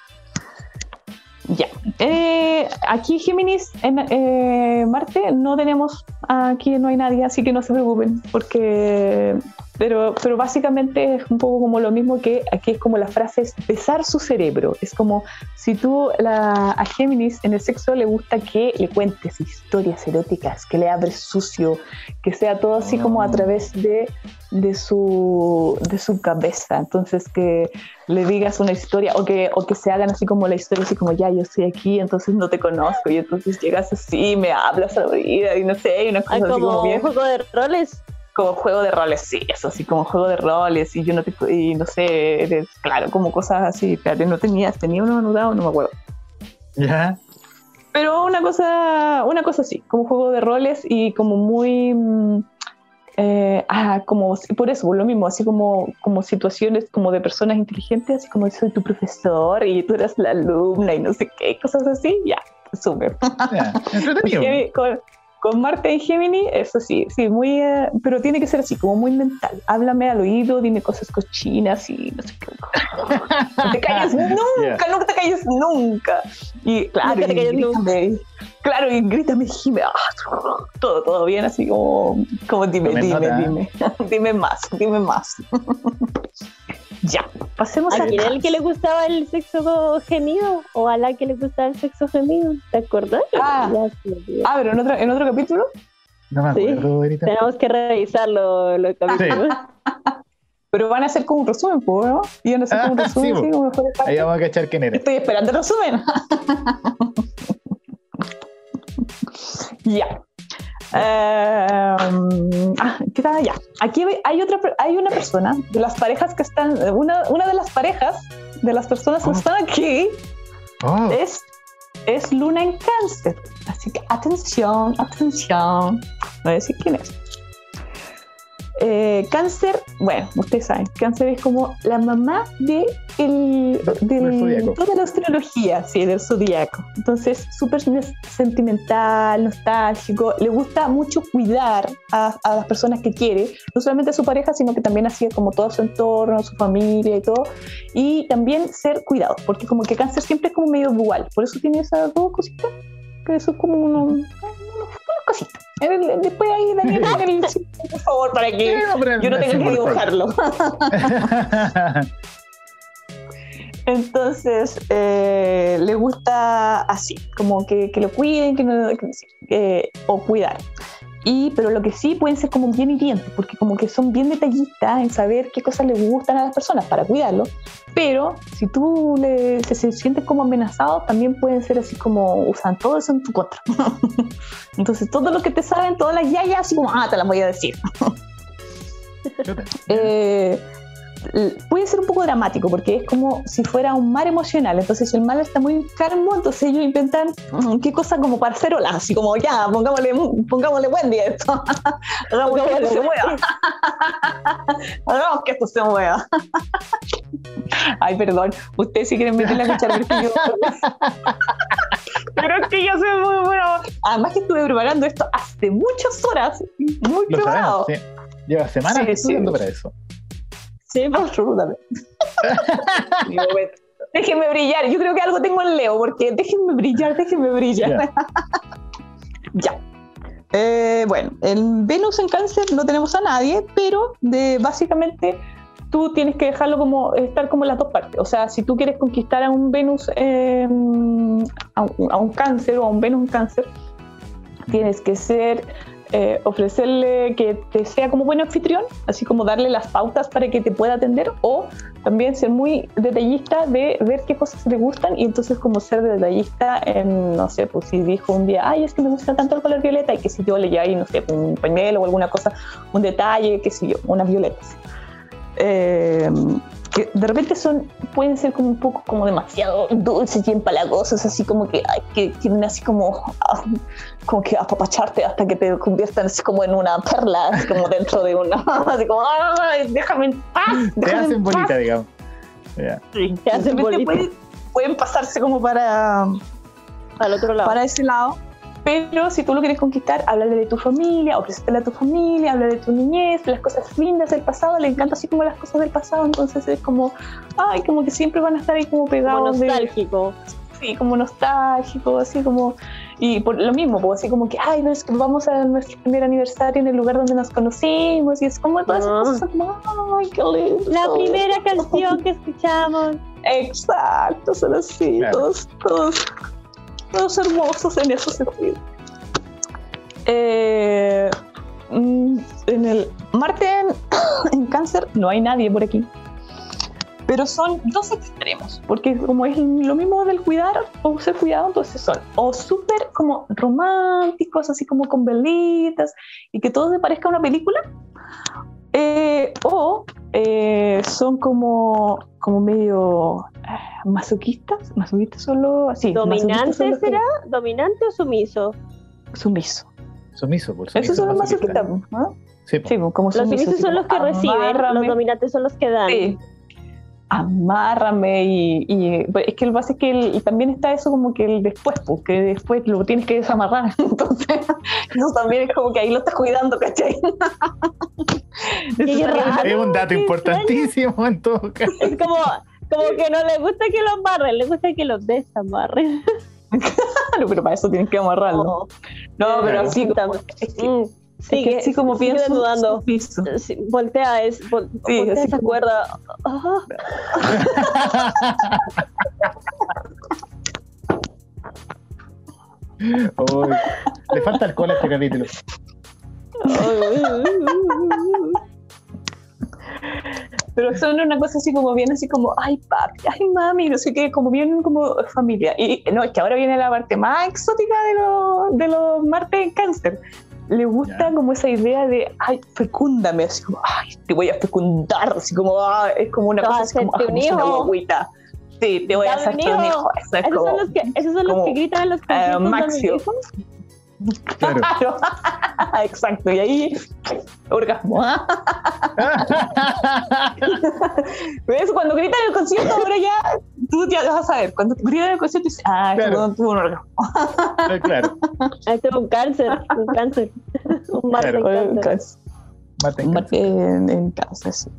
Ya. Eh, aquí Géminis, en eh, Marte, no tenemos, aquí no hay nadie, así que no se preocupen, porque, pero, pero básicamente es un poco como lo mismo que aquí es como la frase es besar su cerebro. Es como si tú la, a Géminis en el sexo le gusta que le cuentes historias eróticas, que le abres sucio, que sea todo así como a Ah. través de de su, de su cabeza. Entonces que le digas una historia o que, o que se hagan así como la historia, así como ya yo estoy aquí, entonces no te conozco y entonces llegas así, me hablas a la oída y no sé, y una cosa así como como bien un juego de roles. como juego de roles, sí, eso así como juego de roles y yo no te, y no sé, eres- claro, como cosas así, espérate, no tenías, tenía uno anudado, no me acuerdo. Ya. Pero una cosa, una cosa así, como juego de roles y como muy, mm, eh, ah, como por eso, por lo mismo, así como, como situaciones como de personas inteligentes, así como soy tu profesor y tú eras la alumna y no sé qué, cosas así, ya, súper. ya. Entretenido. Con, con Marte y Gemini, eso sí, sí, muy, eh, pero tiene que ser así, como muy mental. Háblame al oído, dime cosas cochinas y no sé qué. No te calles nunca, no te calles nunca. Y claro, Nunca te y grítame, claro, y grítame, gime, ah, todo, todo bien, así como, como dime, dime, nota, dime, dime más, dime más. Ya, pasemos ¿A a quién era el que le gustaba el sexo gemido? ¿O a la que le gustaba el sexo gemido? ¿Te acuerdas? Ah. Ah, pero en otro, en otro capítulo. No me Sí. acuerdo, Verita. Tenemos que revisarlo los capítulos. Pero van a hacer como un resumen, ¿po, ¿no? Y van a hacer como un Ah, resumen, sí, sí, como partes. Ahí vamos a cachar quién era. Estoy esperando el resumen. ya. Eh, ah, ¿Qué tal? Ya. Aquí hay otra, hay una persona de las parejas que están, una, una de las parejas de las personas que Oh. están aquí Oh, es, es Luna en Cáncer. Así que atención, atención. No voy a decir quién es. Eh, cáncer, bueno, ustedes saben, cáncer es como la mamá de el, de toda la astrología, sí, del zodiaco. Entonces, súper sentimental, nostálgico, le gusta mucho cuidar a, a las personas que quiere, no solamente a su pareja, sino que también así como todo su entorno, su familia y todo, y también ser cuidado, porque como que cáncer siempre es como medio dual, por eso tiene esas dos cositas, que eso es como uno- Eh, Después ahí, Daniel, por favor, para que yo no tenga que dibujarlo. Entonces, eh, le gusta así, como que, que lo cuiden, que no, que- que- o cuidar. Y, pero lo que sí pueden ser como bien hirientes, porque como que son bien detallistas en saber qué cosas les gustan a las personas para cuidarlo. Pero si tú le, se, se sienten como amenazados, también pueden ser así como usan todo eso en tu contra. Entonces, todo lo que te saben, todas las yayas, así como, ah, te las voy a decir. Eh, puede ser un poco dramático porque es como si fuera un mar emocional. Entonces, si el mar está muy calmo, entonces ellos inventan mm, qué cosa como para hacer olas, así como ya, pongámosle, pongámosle Wendy a esto. Hagamos que esto se mueva. Hagamos que esto se mueva. Ay, perdón. Ustedes si quieren meterle a escuchar, pero es que yo. Pero es que yo soy muy bueno. Además que estuve preparando esto hace muchas horas, muy Lo preparado. sabemos, sí. Lleva semanas Sí, sí. estudiando para eso. Sí. Absolutamente. Déjenme brillar. Yo creo que algo tengo en Leo, porque déjenme brillar, déjenme brillar. Ya. Eh, bueno, en Venus en Cáncer no tenemos a nadie, pero de, básicamente tú tienes que dejarlo como estar como en las dos partes. O sea, si tú quieres conquistar a un Venus, eh, a, un, a un Cáncer o a un Venus en Cáncer, tienes que ser eh, ofrecerle que te sea como buen anfitrión, así como darle las pautas para que te pueda atender, o también ser muy detallista de ver qué cosas le gustan y entonces como ser detallista en, no sé, pues si dijo un día, ay, es que me gusta tanto el color violeta y que si yo le ahí, no sé, un pañuelo o alguna cosa, un detalle, qué sé yo, unas violetas. Eh, que de repente son, pueden ser como un poco como demasiado dulces y empalagosos, así como que, ay, que tienen así como, ah, como que apapacharte hasta que te conviertan así como en una perla, así como dentro de una, así como, ay, déjame en paz. Te déjame en hacen paz". bolita, digamos. Ya. Sí, te hacen bolita pueden, pueden pasarse como para, al otro lado. para ese lado. Pero si tú lo quieres conquistar, háblale de tu familia, ofrécetele a tu familia, habla de tu niñez, de las cosas lindas del pasado, le encanta así como las cosas del pasado, entonces es como, ay, como que siempre van a estar ahí como Como pegados de, nostálgico. sí, como nostálgico, así como, y por lo mismo, pues así como que, ay, no, es que vamos a nuestro primer aniversario en el lugar donde nos conocimos, y es como todas esas Ah. cosas, como, ay, qué lindo. La primera canción que escuchamos. Exacto, son así, Claro. todos, todos, todos hermosos en ese sentido. Eh, mm, en el Marte en, en cáncer no hay nadie por aquí. Pero son dos extremos, porque como es lo mismo del cuidar o ser cuidado, entonces son o súper como románticos, así como con velitas, y que todo se parezca a una película, eh, o eh, son como, como medio masoquistas, masoquistas solo así. ¿Dominante será? ¿Dominante o sumiso? Sumiso. Sumiso, por sumiso. Esos son los masoquista. masoquistas, ¿no? Sí, po. Sí, pues, como Los sumisos, son los que reciben, los dominantes son los que dan. Sí. Amárrame y, y- pues, es que el base es que el- y también está eso como que el después, pues que después lo tienes que desamarrar. Entonces, eso también es como que ahí lo estás cuidando, ¿cachai? Raro. Es un dato importantísimo en todo caso. Es como, como que no le gusta que lo amarren, le gusta que lo desamarren. Claro, pero para eso tienes que amarrarlo. No, No, pero así como, es que, Mm, es sigue, que así como sigue pienso, dudando. Sí, voltea, es, vol- Sí, voltea así esa como- cuerda. Le falta alcohol a este capítulo. Pero son una cosa así como bien así como, ay papi, ay mami, no sé qué, como bien como familia. Y no, es que ahora viene la parte más exótica de los de los martes en cáncer. Le gusta Ya. como esa idea de, ay, fecúndame, así como, ay, te voy a fecundar, así como, ah, es como una cosa a así como, ah, un como una hijo. guagüita. Sí, te voy a Dame hacer un un hijo. hijo. Eso es Esos como, son los que, esos son los como, que gritan los eh, conciertos. ¿dame Maxio. hijo? Claro. Claro. Exacto, y ahí, orgasmo. ¿Ves? Cuando gritan en el concierto, ahora ya, tú ya vas a ver. Cuando gritan en el concierto, dices, ah, este Claro. weón tuvo un orgasmo. claro. Este es un cáncer, un cáncer. Un en Claro. cáncer. Mate en Marte en, en cáncer, sí.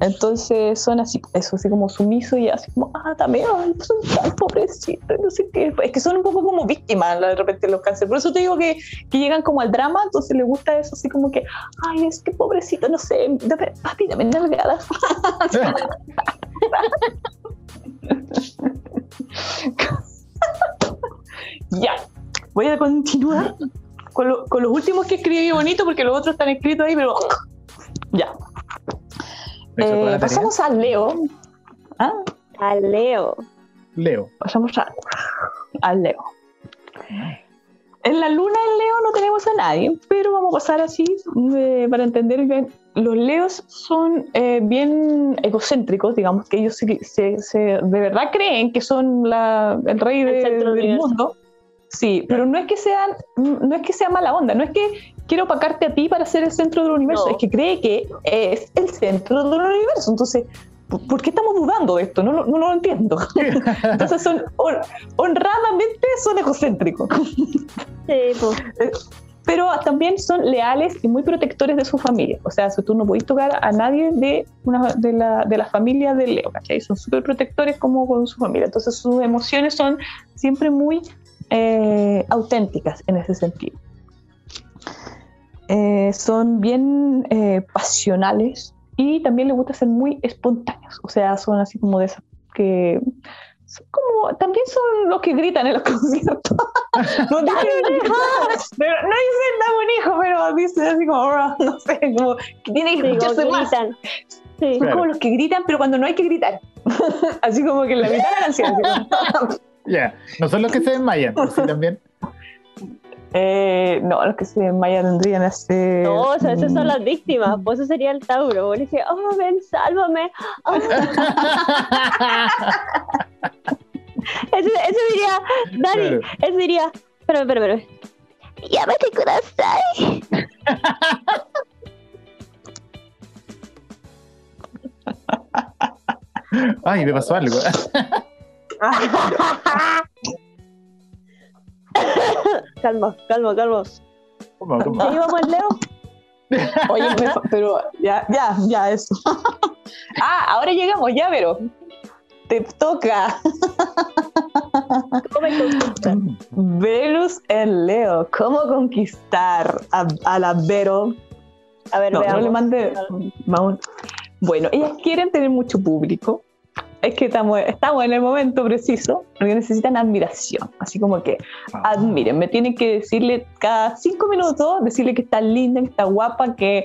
Entonces son así, eso así como sumiso y así como, ah, también, ay, son tan pobrecitos, no sé qué. Es que son un poco como víctimas de repente los cánceres. Por eso te digo que, que llegan como al drama, entonces les gusta eso así como que, ay, es que pobrecito, no sé, dame, papi, dame nalgadas. ya, voy a continuar con, lo- con los últimos que escribí bonito porque los otros están escritos ahí, pero ya. Eh, pasamos a Leo. Ah, A Leo. Leo. pasamos a, a Leo. En la luna en Leo no tenemos a nadie, pero vamos a pasar así eh, para entender bien. Los Leos son eh, bien egocéntricos, digamos, que ellos se, se- se- de verdad creen que son la- el rey de- del del universo. mundo. Sí, pero no es que sean, no es que sea mala onda, no es que quiero opacarte a ti para ser el centro del universo, No. es que cree que es el centro del universo. Entonces, ¿por- ¿por qué estamos dudando de esto? No, lo- no lo entiendo. Entonces son hon- honradamente son egocéntricos, Sí, pues. pero también son leales y muy protectores de su familia. O sea, si tú no podés tocar a nadie de una de la, de la familia de Leo, ¿cachai? Son súper protectores como con su familia. Entonces sus emociones son siempre muy eh, auténticas en ese sentido. Eh, son bien eh, pasionales y también les gusta ser muy espontáneos. O sea, son así como de esas que son como, también son los que gritan en los conciertos. no, dicen, pero, no dicen dame un hijo, pero dicen así como, "Oh", no sé, como que tiene que Sí, como escucharse que más. gritan. Sí. Son Claro. como los que gritan, pero cuando no hay que gritar. así como que en la mitad de la canción. Ya, no son los que se desmayan, sí también. Eh, no, los que se desmayan tendrían ese. No, o sea, esas son las víctimas, pues eso sería el Tauro. Le dije, oh, ven, sálvame. Oh. Eso, eso diría, Dani, eso diría, espérame, espérame, espérame. Llámate Kudasai. Ay, me pasó algo. calma, calma, calma. ¿Cómo, cómo? ¿Ahí vamos, Leo? Oye, me fa- pero ya, ya, ya, eso. ah, ahora llegamos, ya, pero. Te toca ¿Cómo me conquistas? Venus en Leo. ¿Cómo conquistar a, a la Vero? A ver, No, no veamos. le mande. Vamos. Bueno, ellas quieren tener mucho público. Es que estamos, estamos en el momento preciso porque necesitan admiración. Así como que admiren, me tienen que decirle cada cinco minutos, decirle que está linda, que está guapa, que,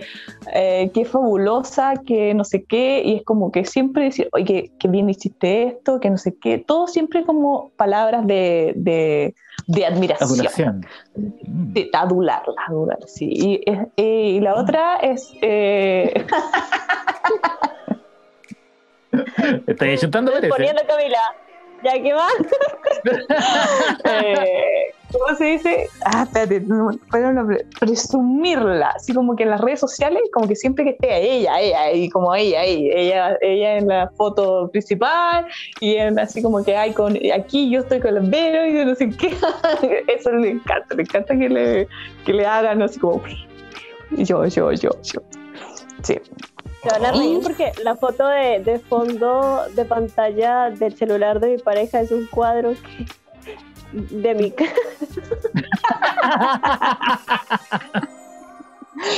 eh, que es fabulosa, que no sé qué, y es como que siempre decir, oye, que, bien hiciste esto, que no sé qué, todo siempre como palabras de, de, de admiración. Adulación. De adularla, adularla, sí. Eh, y la otra es... eh, Estoy ayuntando parece. Poniendo Camila. ¿Ya qué más? eh, ¿Cómo se dice? Ah, espérate, no. Presumirla, así como que en las redes sociales, como que siempre que esté ella, ella, y como ella, ella, ella, en la foto principal, y en, así como que hay con, aquí yo estoy con la Vero y yo no sé qué. Eso le encanta, le encanta que le, que le hagan así como yo, yo, yo, yo. Sí. Se van a reír Y- porque la foto de, de fondo de pantalla del celular de mi pareja es un cuadro que- de mi ca-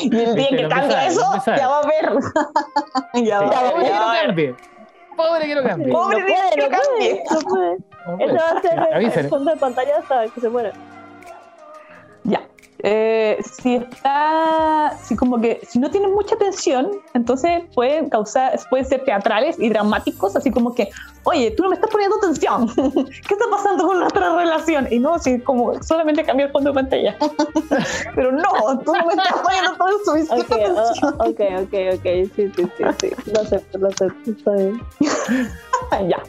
Y el día que sabe, eso, ya va a ver. ya va, Sí, a Pobre ver, cambie. Pobre que no cambie. Pobre no de puede, que no cambie. no puede. No Eso va a ser Ya, el- fondo de pantalla hasta que se muera. Ya. Eh, si está, si como que, si no tienen mucha tensión, entonces pueden causar, pueden ser teatrales y dramáticos, así como que, oye, tú no me estás poniendo atención, ¿qué está pasando con nuestra relación? Y no, si como solamente cambiar el fondo de pantalla. Pero no, tú no me estás poniendo todo Ok, suficiente atención. oh, ok, ok, ok, sí, sí, sí, sí. Lo acepto, lo acepto, está bien. ya.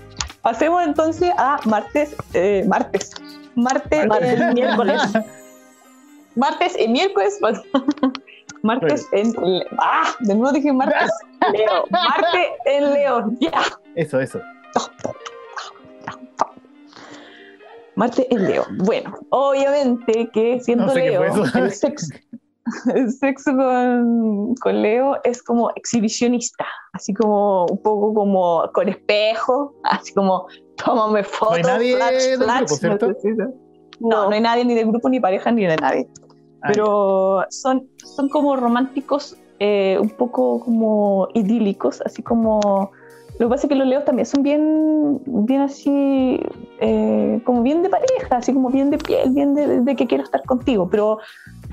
Pasemos entonces a martes, eh, martes. Martes, Martes, miércoles. Martes y miércoles. pues, martes en. Ah, de nuevo dije martes. Leo. Marte en León. Ya. Eso, eso. Marte en León. Bueno, obviamente que siendo No sé Leo, el sexo, el sexo con, con Leo es como exhibicionista, así como un poco como con espejo, así como tómame fotos. hay nadie flash, del flash, grupo, ¿cierto? necesito. No, no hay nadie ni del grupo, ni pareja, ni de nadie. Ah, Pero son, son como románticos, eh, un poco como idílicos, así como... Lo que pasa es que los leos también son bien, bien así, eh, como bien de pareja, así como bien de piel, bien de, de que quiero estar contigo, pero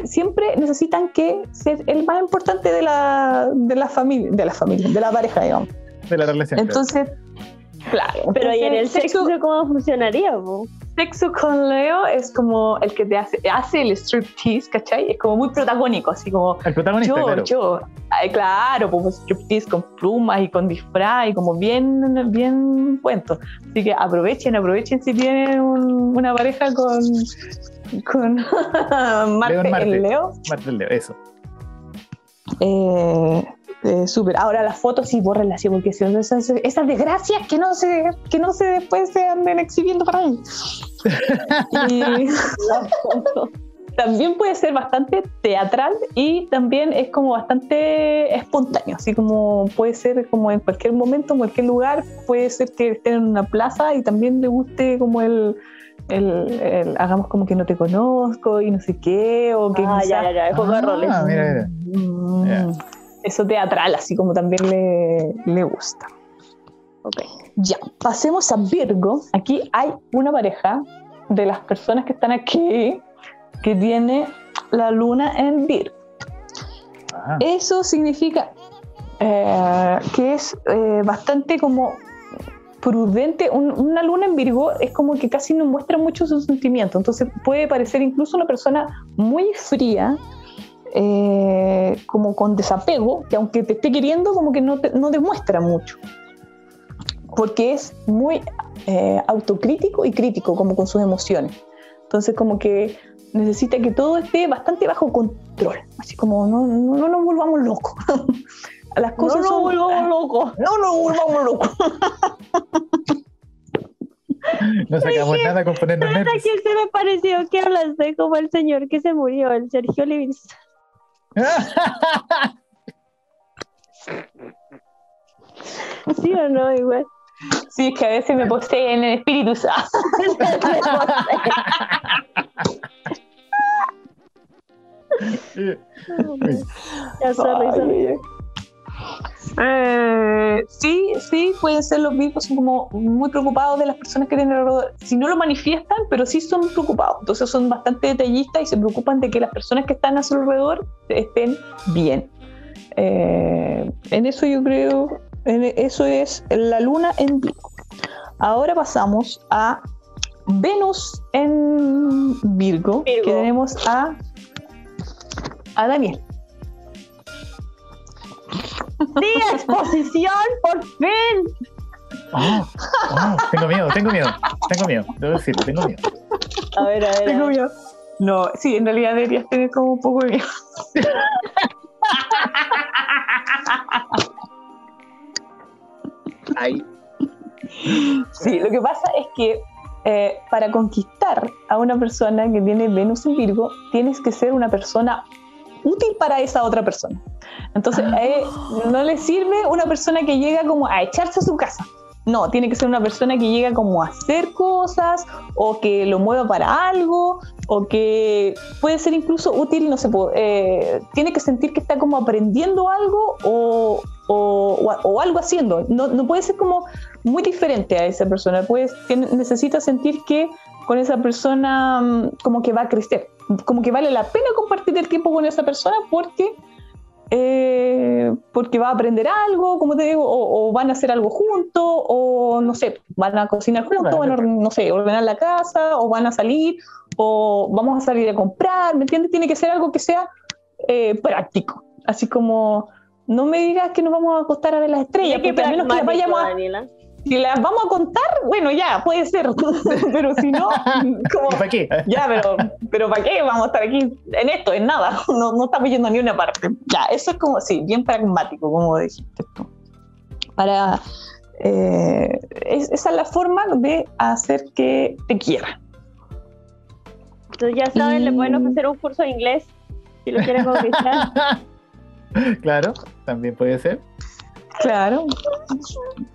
siempre necesitan que ser el más importante de la, de la familia, de la familia, de la pareja, digamos. De la relación. Entonces, claro. Pero ¿y en el entonces, sexo cómo funcionaría? po? Sexo con Leo es como el que te hace, hace el striptease, ¿cachai? Es como muy protagónico, así como El protagonista, yo, claro. yo. Ay, claro, pues striptease con plumas y con disfraz y como bien, bien cuento. Así que aprovechen, aprovechen si tienen un- una pareja con, con Marte, en Marte. Leo. Marte del Leo, eso. Eh, eh, súper. Ahora las fotos sí borren así porque son esas, esas desgracias que no se que no se después se anden exhibiendo para ahí. Y también puede ser bastante teatral y también es como bastante espontáneo, así como puede ser como en cualquier momento, en cualquier lugar, puede ser que estén en una plaza y también le guste como el, el- el hagamos como que no te conozco y no sé qué, o que Ah, ya, quizás- ya, ya, es juego de Ah, roles. mira, mira. Mm. Eso teatral, así como también le, le gusta. Ok. Ya, pasemos a Virgo. Aquí hay una pareja de las personas que están aquí que tiene la luna en Virgo. Ah, Eso significa eh, que es eh, bastante como prudente. Un- una luna en Virgo es como que casi no muestra mucho sus sentimientos. Entonces puede parecer incluso una persona muy fría, eh, como con desapego, que aunque te esté queriendo, como que no, te- no demuestra mucho. Porque es muy eh, autocrítico y crítico, como con sus emociones. Entonces, como que necesita que todo esté bastante bajo control. Así como no, no, no nos volvamos locos. Las No cosas nos son- volvamos locos. No nos volvamos locos. no sacamos nada con ponernos ¿Sabes a nervios. quién se me pareció que hablaste como el señor que se murió, el Sergio Livingston? ¿Sí o no? Igual. Sí, es que a veces me posee en el espíritu. Ya, sorry, sorry. Eh, sí, sí, pueden ser los vivos, son como muy preocupados de las personas que tienen alrededor. Si no lo manifiestan, pero sí son preocupados. Entonces son bastante detallistas y se preocupan de que las personas que están a su alrededor estén bien. Eh, en eso yo creo, en eso es la luna en Virgo. Ahora pasamos a Venus en Virgo, Virgo. que tenemos a, a Daniel. Sí, exposición, por fin. Oh, oh, tengo miedo, tengo miedo, tengo miedo, debo decirlo, tengo miedo. A ver, a ver. Tengo miedo. No, sí, en realidad deberías tener como un poco de miedo. Ay, Sí, lo que pasa es que eh, para conquistar a una persona que tiene Venus en Virgo, tienes que ser una persona útil para esa otra persona. Entonces, eh, no le sirve una persona que llega como a echarse a su casa. No, tiene que ser una persona que llega como a hacer cosas o que lo mueva para algo o que puede ser incluso útil, no sé, eh, tiene que sentir que está como aprendiendo algo o, o- o- algo haciendo. No, no puede ser como muy diferente a esa persona, pues tiene- necesita sentir que con esa persona mm, como que va a crecer, como que vale la pena compartir el tiempo con esa persona porque eh, porque va a aprender algo, como te digo, o, o van a hacer algo juntos, o no sé, van a cocinar juntos, van a, no sé, ordenar la casa, o van a salir, o vamos a salir a comprar, ¿me entiendes? Tiene que ser algo que sea eh, práctico, así como no me digas que nos vamos a acostar a ver las estrellas, a menos que las vayamos a, Daniela. Si las vamos a contar, bueno, ya, puede ser, pero si no, como, ¿y para qué? ya, pero, pero ¿para qué vamos a estar aquí en esto, en nada? No, no estamos yendo a ni una parte. Ya, eso es como, sí, bien pragmático, como dijiste tú. Para, eh, es- esa es la forma de hacer que te quieran. Entonces ya saben, le pueden ofrecer un curso de inglés si lo quieren conquistar. Claro, también puede ser. Claro.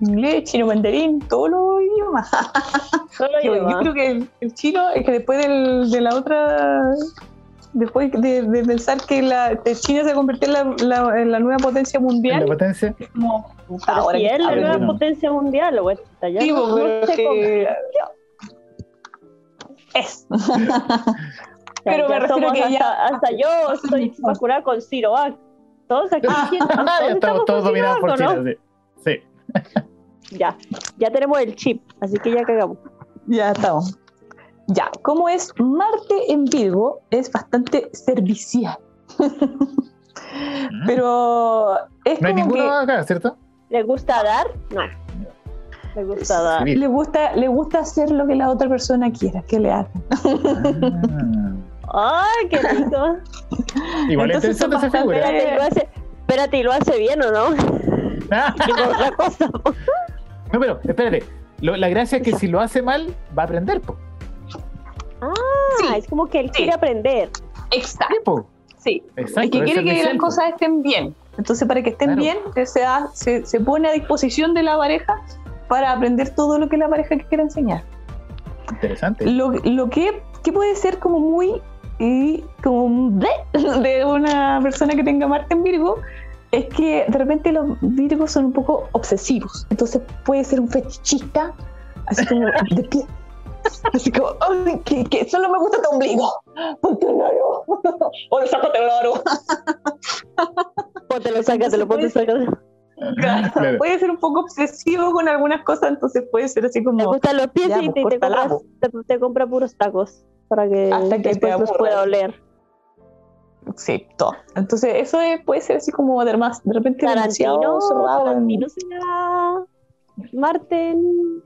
Inglés, chino, mandarín, todos los idiomas. Solo Yo, creo que el, el chino es que después del- de la otra. Después de, de pensar que la, de China se convirtió en la, la- en la nueva potencia En la mundial, potencia. es como. Ahora si es la nueva bueno. potencia mundial, o está ya Sí, no, pues, no pero que- convirtió. Es. Ya- pero me refiero que hasta, ya- hasta yo estoy vacunada con Cirovac. Todos aquí, todos ya estamos todos dominados por Cirovac, ¿o China, no? sí. Sí. Ya, ya tenemos el chip, así que ya cagamos. Ya estamos. Ya, como es Marte en Virgo, es bastante servicial. Pero es No hay como ninguno que acá, ¿cierto? ¿Le gusta dar? No. Le gusta dar. Le gusta, le gusta hacer lo que la otra persona quiera que le haga. Ah. ¡Ay, qué rico! Igual Entonces interesante esa figura. Espérate, ¿y lo hace, espérate, ¿y lo hace bien o no? Otra cosa. No, pero espérate. Lo- la gracia es que si lo hace mal, va a aprender. Po. Ah, Sí. es como que él Sí. quiere aprender. Exacto. Sí. Exacto. Es que quiere es que las cosas estén bien. Entonces, para que estén Claro. bien, se, da- se, se pone a disposición de la pareja para aprender todo lo que la pareja quiere enseñar. Interesante. Lo, lo que, que puede ser como muy y como un de, de una persona que tenga Marte en Virgo es que de repente los virgos son un poco obsesivos. Entonces puede ser un fetichista, así como de pie. Así como, "Ay, que, que solo me gusta tu ombligo. Ponte un oro. O sácate el oro. Póntelo, sácatelo, ponte, sácatelo. Claro. Puede ser un poco obsesivo con algunas cosas, entonces puede ser así como. gustan los pies Ya, y pues, te, te compras, te, te compra puros tacos para que, Hasta que después los pueda oler. Sí, todo. Entonces, eso es- puede ser así como de, más, de repente Tarantino, demasiado cerrado. en- Tarantino será Marten.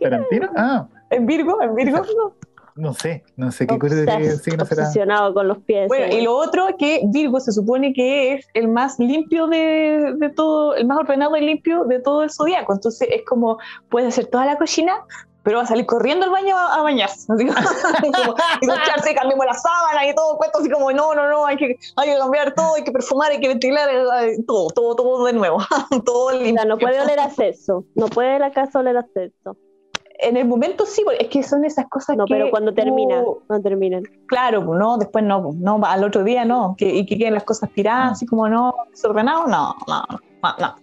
¿Tarantino? Ah, En Virgo, en Virgo. no sé, no sé qué cosa Obses- signo será. obsesionado con los pies. Bueno, sí. y lo otro es que Virgo se supone que es el más limpio de, de todo, el más ordenado y limpio de todo el zodiaco. Entonces es como puede hacer toda la cochina, pero va a salir corriendo al baño a, a bañarse. Así como, y ducharse, cambiamos la sábana y todo, cuento así como no, no, no, hay que, hay que cambiar todo, hay que perfumar, hay que ventilar, eh, todo, todo, todo de nuevo. todo limpio. sea, no puede oler a sexo. No puede la casa oler a sexo. En el momento sí, porque es que son esas cosas No, que pero cuando termina, tú- no terminan. Claro, pues no, después no, pues, no, al otro día no, que, y que queden las cosas tiradas, así como no, desordenado, no, no, no, no.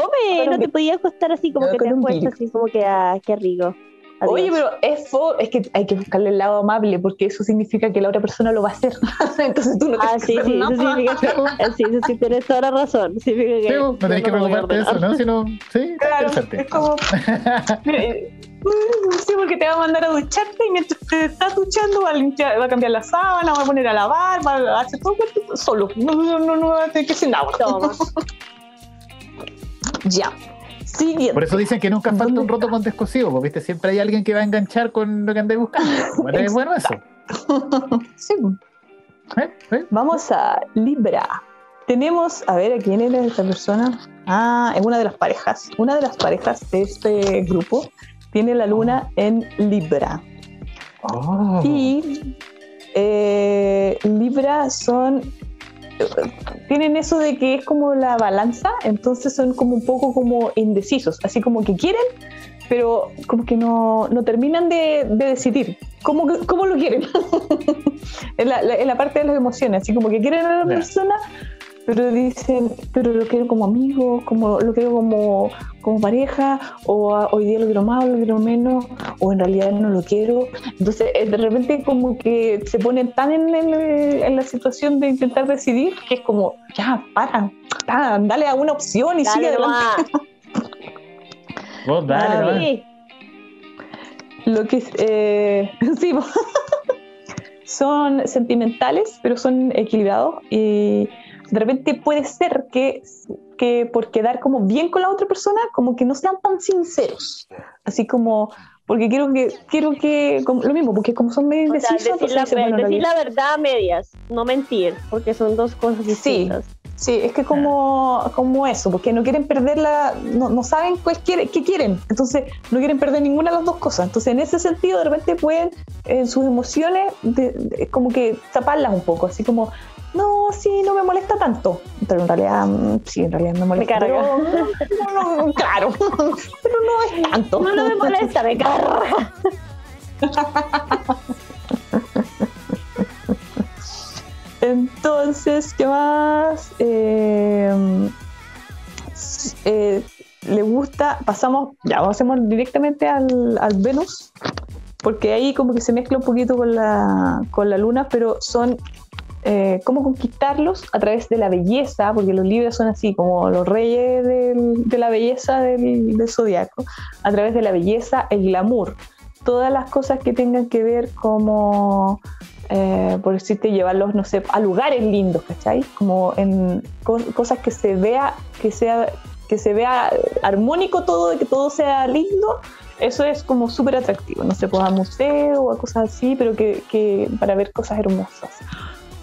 Pero no te podías acostar así como Yo que te acuestas así como que, ah, qué rico. Adiós. Oye, pero es, fo- es que hay que buscarle el lado amable, porque eso significa que la otra persona lo va a hacer. Entonces tú no Ah, tienes sí, que hacer sí, eso significa que, eh, sí, eso sí, tienes toda la razón. Significa que Sí, no tenés que preocuparte de eso. ¿no? Sino, sí, Claro, interesante. es como. eh, Sí, porque te va a mandar a ducharte y mientras te estás duchando va a, limpiar, va a cambiar la sábana, va a poner a lavar, va a hacer todo solo. No, no, no, no va a tener que hacer nada. Toma. Ya. Siguiente. Por eso dicen que nunca falta ¿Dónde un roto con descosido, porque ¿viste? siempre hay alguien que va a enganchar con lo que andáis buscando. Bueno, es bueno eso. Sí. ¿Eh? ¿Eh? Vamos a Libra. Tenemos, a ver, ¿a quién era esta persona? Ah, es una de las parejas. Una de las parejas de este grupo tiene la luna en Libra. Oh. Y eh, Libra son. Tienen eso de que es como la balanza, entonces son como un poco como indecisos, así como que quieren, pero como que no, no terminan de, de decidir cómo, cómo lo quieren. en, la, la- en la parte de las emociones, así como que quieren a la persona, pero dicen, pero lo quiero como amigo, como lo quiero como, como pareja, o ah, hoy día lo quiero más, o lo quiero menos, o en realidad no lo quiero. Entonces, eh, de repente como que se ponen tan en, el- en la situación de intentar decidir que es como, ya, para, para, dale a una opción y sigue Dale adelante. Vos dale, nomás. Sí. Lo que es, eh, sí, son sentimentales, pero son equilibrados y de repente puede ser que, que por quedar como bien con la otra persona, como que no sean tan sinceros, así como porque quiero que quiero que como- lo mismo, porque como son medio O sea, decir, la, dicen, bueno, en decir la verdad a medias, no mentir, porque son dos cosas Sí. distintas. Sí, es que como, como eso, porque no quieren perder la, no, no saben cuál quiere- qué quieren, entonces no quieren perder ninguna de las dos cosas. Entonces en ese sentido de repente pueden en sus emociones de- de- como que taparlas un poco, así como, no, sí, no me molesta tanto, pero en realidad mm, sí, en realidad me molesta. carga. pero- no, no, claro, pero no es tanto. No, no me molesta, me carga. Entonces, ¿qué más? Eh, s- eh, le gusta, pasamos, ya, pasemos directamente al, al Venus, porque ahí como que se mezcla un poquito con la, con la luna, pero son eh, cómo conquistarlos a través de la belleza, porque los libros son así como los reyes del- de la belleza del, del zodiaco, a través de la belleza, el glamour, todas las cosas que tengan que ver como eh, por decirte, llevarlos, no sé, a lugares lindos, ¿cachai? Como en co- cosas que se vea, que sea, que se vea armónico todo, de que todo sea lindo, eso es como súper atractivo, no sé, pues a museo o a cosas así, pero que, que para ver cosas hermosas.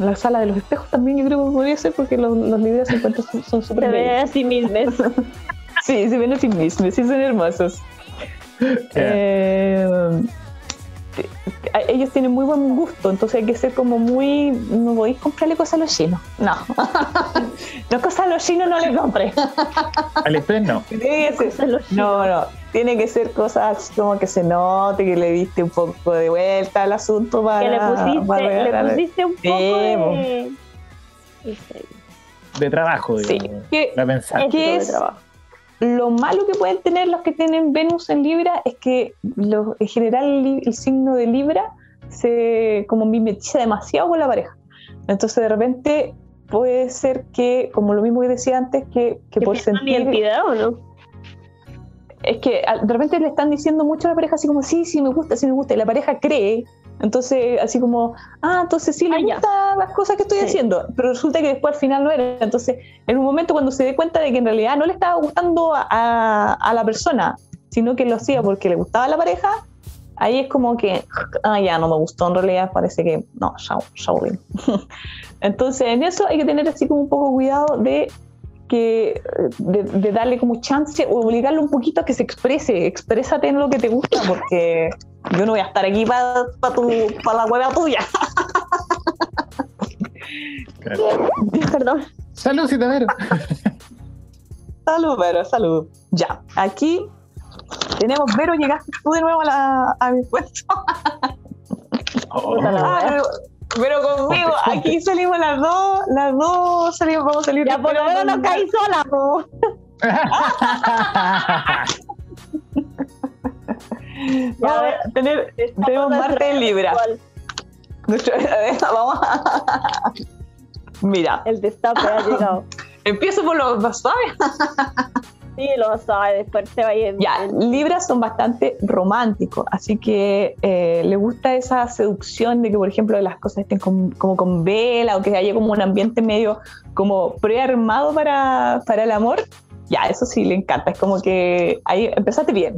La sala de los espejos también yo creo que podría ser porque los, los libros se encuentran son- súper Se ve bellos. a sí mismos. Sí, se ven a sí mismos, sí son hermosos. Eh, ellos tienen muy buen gusto, entonces hay que ser como muy. No podéis comprarle cosas a los chinos. No. no cosas a los chinos no le compré. Al no. Tiene que ser- Cosas a los no, no. Tiene que ser cosas como que se note, que le diste un poco de vuelta al asunto para. que le pusiste, para le pusiste un Sí, poco po. de... Sí, de trabajo, Sí, digamos. Para pensar. Ético de es- trabajo. Lo malo que pueden tener los que tienen Venus en Libra es que en general el, signo de Libra se como mimetiza demasiado con la pareja. Entonces de repente puede ser que, como lo mismo que decía antes, que, que ¿Que por sentir... identidad o no? Es que de repente le están diciendo mucho a la pareja así como, sí, sí, me gusta, sí, me gusta. Y la pareja cree, entonces así como, ah, entonces sí le Ah, ya. gustan las cosas que estoy Sí. haciendo. Pero resulta que después al final no era. Entonces, en un momento cuando se dé cuenta de que en realidad no le estaba gustando a, a- a la persona, sino que lo hacía porque le gustaba la pareja, ahí es como que, ah, ya no me gustó en realidad, parece que, no, bien. Entonces, en eso hay que tener así como un poco cuidado de que de, de darle como chance o obligarlo un poquito a que se exprese, exprésate en lo que te gusta, porque yo no voy a estar aquí para la hueva tuya. Claro. Perdón. Salud, Citadero. Salud, Vero, salud. Ya, aquí tenemos, Vero, llegaste tú de nuevo a, la, a mi puesto. Oh. Ah, pero, pero conmigo, Ponte, aquí salimos las dos, las dos salimos, vamos a salir. Ya por lo menos no caí sola, po. Vamos a tener, tenemos Marte en Libra. Nuestro- vamos a- Mira, El destape ha llegado. empiezo por lo más suave. Sí, lo sabe, después se va a ir. Ya, Libras son bastante románticos, así que eh, le gusta esa seducción de que, por ejemplo, las cosas estén con- como con vela o que haya como un ambiente medio como prearmado para, para el amor. Ya, eso sí le encanta, es como que ahí empezaste bien.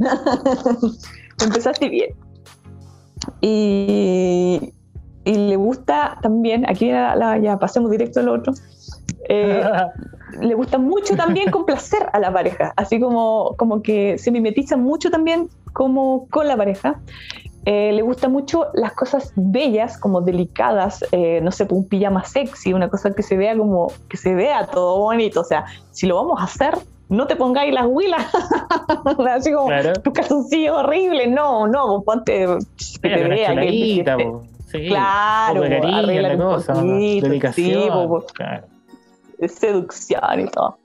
empezaste bien. Y, y le gusta también, aquí la- ya pasemos directo al otro. eh, le gusta mucho también complacer a la pareja, así como, como que se mimetiza mucho también como con la pareja. Eh, le gusta mucho las cosas bellas, como delicadas, eh, no sé, un pijama sexy, una cosa que se vea como, que se vea todo bonito. O sea, si lo vamos a hacer, no te pongáis las huilas, así como Claro. tu calzoncillo horrible, no, no, ponte que te vea, que- que-. Sí. Claro, Un poco de cariño, arréglate la un cosa, poquito, sí, po, po claro. De seducción y todo.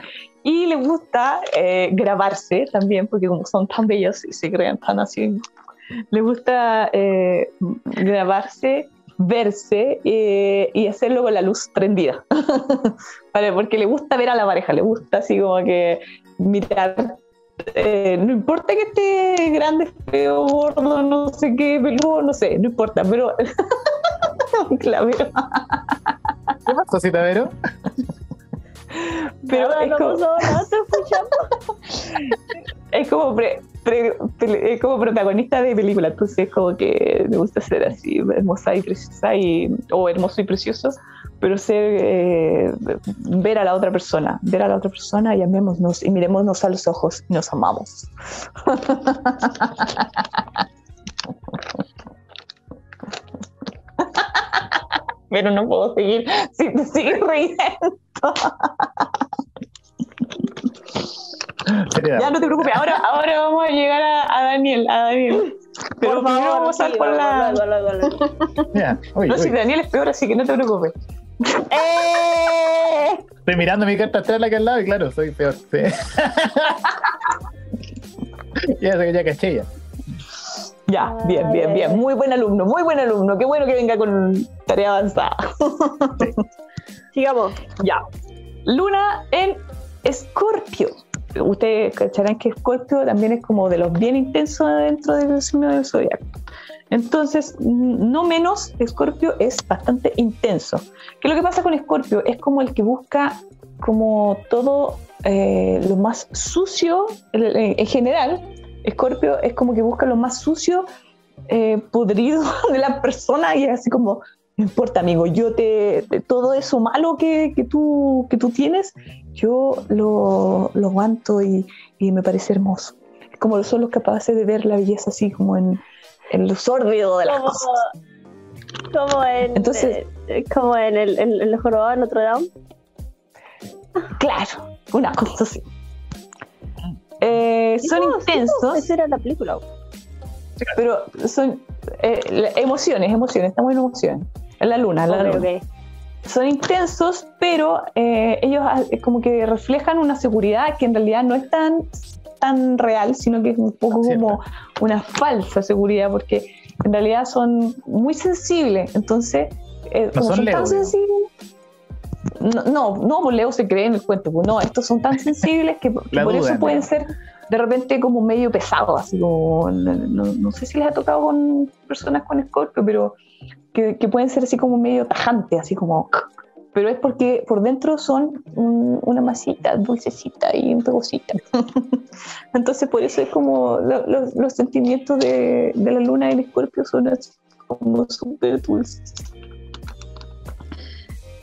Y le gusta eh, grabarse también, porque como son tan bellos y se creen tan así, le gusta eh, grabarse, verse eh, y hacerlo con la luz prendida. ¿Vale? Porque le gusta ver a la pareja, le gusta así como que mirar. eh, no importa que esté grande, feo, gordo, no sé qué, peludo, no sé, no importa, pero. claro, pero- ¿Qué pasó, Citadero? pero Nada, es no como- escuchando. es como, pre- pre- pre- es como protagonista de película, entonces como que me gusta ser así, hermosa y preciosa, y, o hermoso y precioso, pero ser, eh, ver a la otra persona, ver a la otra persona y amémonos y mirémonos a los ojos y nos amamos. Pero no puedo seguir si te sigues riendo. Ya no te preocupes, ahora, ahora vamos a llegar a, a Daniel, a Daniel. Pero Por favor, vamos a sí, con la. uy, No, uy. si Daniel es peor, así que no te preocupes. ¡Eh! Estoy mirando mi carta astral aquí al lado y claro, soy peor. Sí. ya, sé que ya caché ya. Ya, bien, bien, bien. Muy buen alumno, muy buen alumno. Qué bueno que venga con tarea avanzada. Sigamos. ya. Luna en Escorpio. Ustedes cacharán que Escorpio también es como de los bien intensos dentro del signo del zodiaco. Entonces, no menos, Escorpio es bastante intenso. ¿Qué es lo que pasa con Escorpio? Es como el que busca como todo eh, lo más sucio en, en- en general. Escorpio es como que busca lo más sucio, eh, podrido de la persona y es así como, no importa amigo, yo te, todo eso malo que, que, tú, que tú tienes, yo lo, lo aguanto y, y me parece hermoso. Es como son los capaces de ver la belleza así como en, en lo sórdido de las Como, cosas. como en, Entonces- eh, como en el, en, en el jorobado de Notre Dame. Claro, una cosa así. Eh, son No, sí, no, intensos, Esa era la película. pero son eh, emociones, emociones, estamos en emociones. En la luna, en la luna. son intensos, pero eh, ellos ah, como que reflejan una seguridad que en realidad no es tan, tan real, sino que es un poco como una falsa seguridad, porque en realidad son muy sensibles. Entonces, eh, No como son tan sensibles. No, no, no, pues Leo se cree en el cuento. Pues no, estos son tan sensibles que, por duda, eso pueden ¿no? ser de repente como medio pesados, así como, no, no- sé si les ha tocado con personas con escorpio, pero que, que pueden ser así como medio tajantes, así como... Pero es porque por dentro son un- una masita dulcecita y un pegosita. Entonces por eso es como lo- los, los sentimientos de, de la luna y el escorpio son así como súper dulces.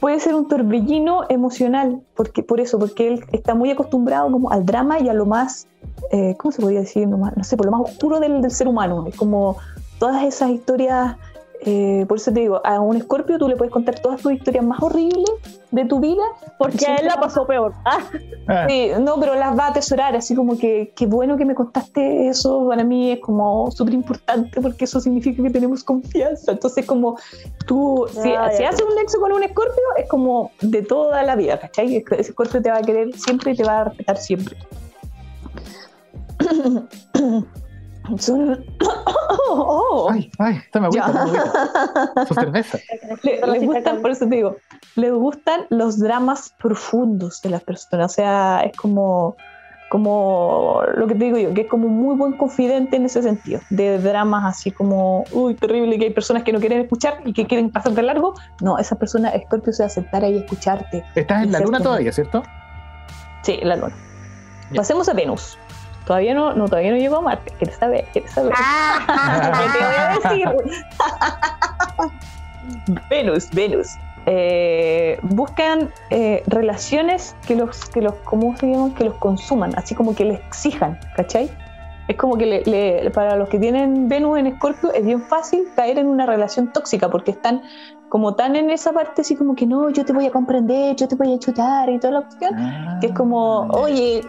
Puede ser un torbellino emocional, porque, por eso, porque él está muy acostumbrado como al drama y a lo más, eh, ¿cómo se podría decir? No, no sé, por lo más oscuro del, del ser humano. Es como todas esas historias, eh, por eso te digo, a un escorpio tú le puedes contar todas tus historias más horribles de tu vida. Porque a él la pasó peor. Ah, Ah, Sí, no, pero las va a atesorar, así como que qué bueno que me contaste eso, para mí es como súper importante porque eso significa que tenemos confianza. Entonces, como tú, si, Ah, si haces un nexo con un escorpio, es como de toda la vida, ¿cachai? Ese escorpio te va a querer siempre y te va a respetar siempre. Son... Oh, ay, ay, está me agüita, me agüita. Su cerveza. Le- les gustan, por eso te digo, les gustan los dramas profundos de las personas. O sea, es como, como lo que te digo yo, que es como muy buen confidente en ese sentido, de dramas así como, uy, terrible, que hay personas que no quieren escuchar y que quieren pasar de largo. No, esa persona, Scorpio, se va a sentar ahí a escucharte. Estás en la luna todavía, ¿cierto? Sí, la luna. Ya. Pasemos a Venus. Todavía no, no, todavía no llegó a Marte. ¿Quieres saber? ¿Quieres saber? ¿Qué te voy a decir? Venus, Venus. Eh, buscan eh, relaciones que los, que los, ¿cómo se llaman? Que los consuman, así como que les exijan, ¿cachai? Es como que le- le- para los que tienen Venus en Escorpio es bien fácil caer en una relación tóxica porque están como tan en esa parte así como que no, yo te voy a comprender, yo te voy a ayudar y toda la cuestión que es como, Ah, oye,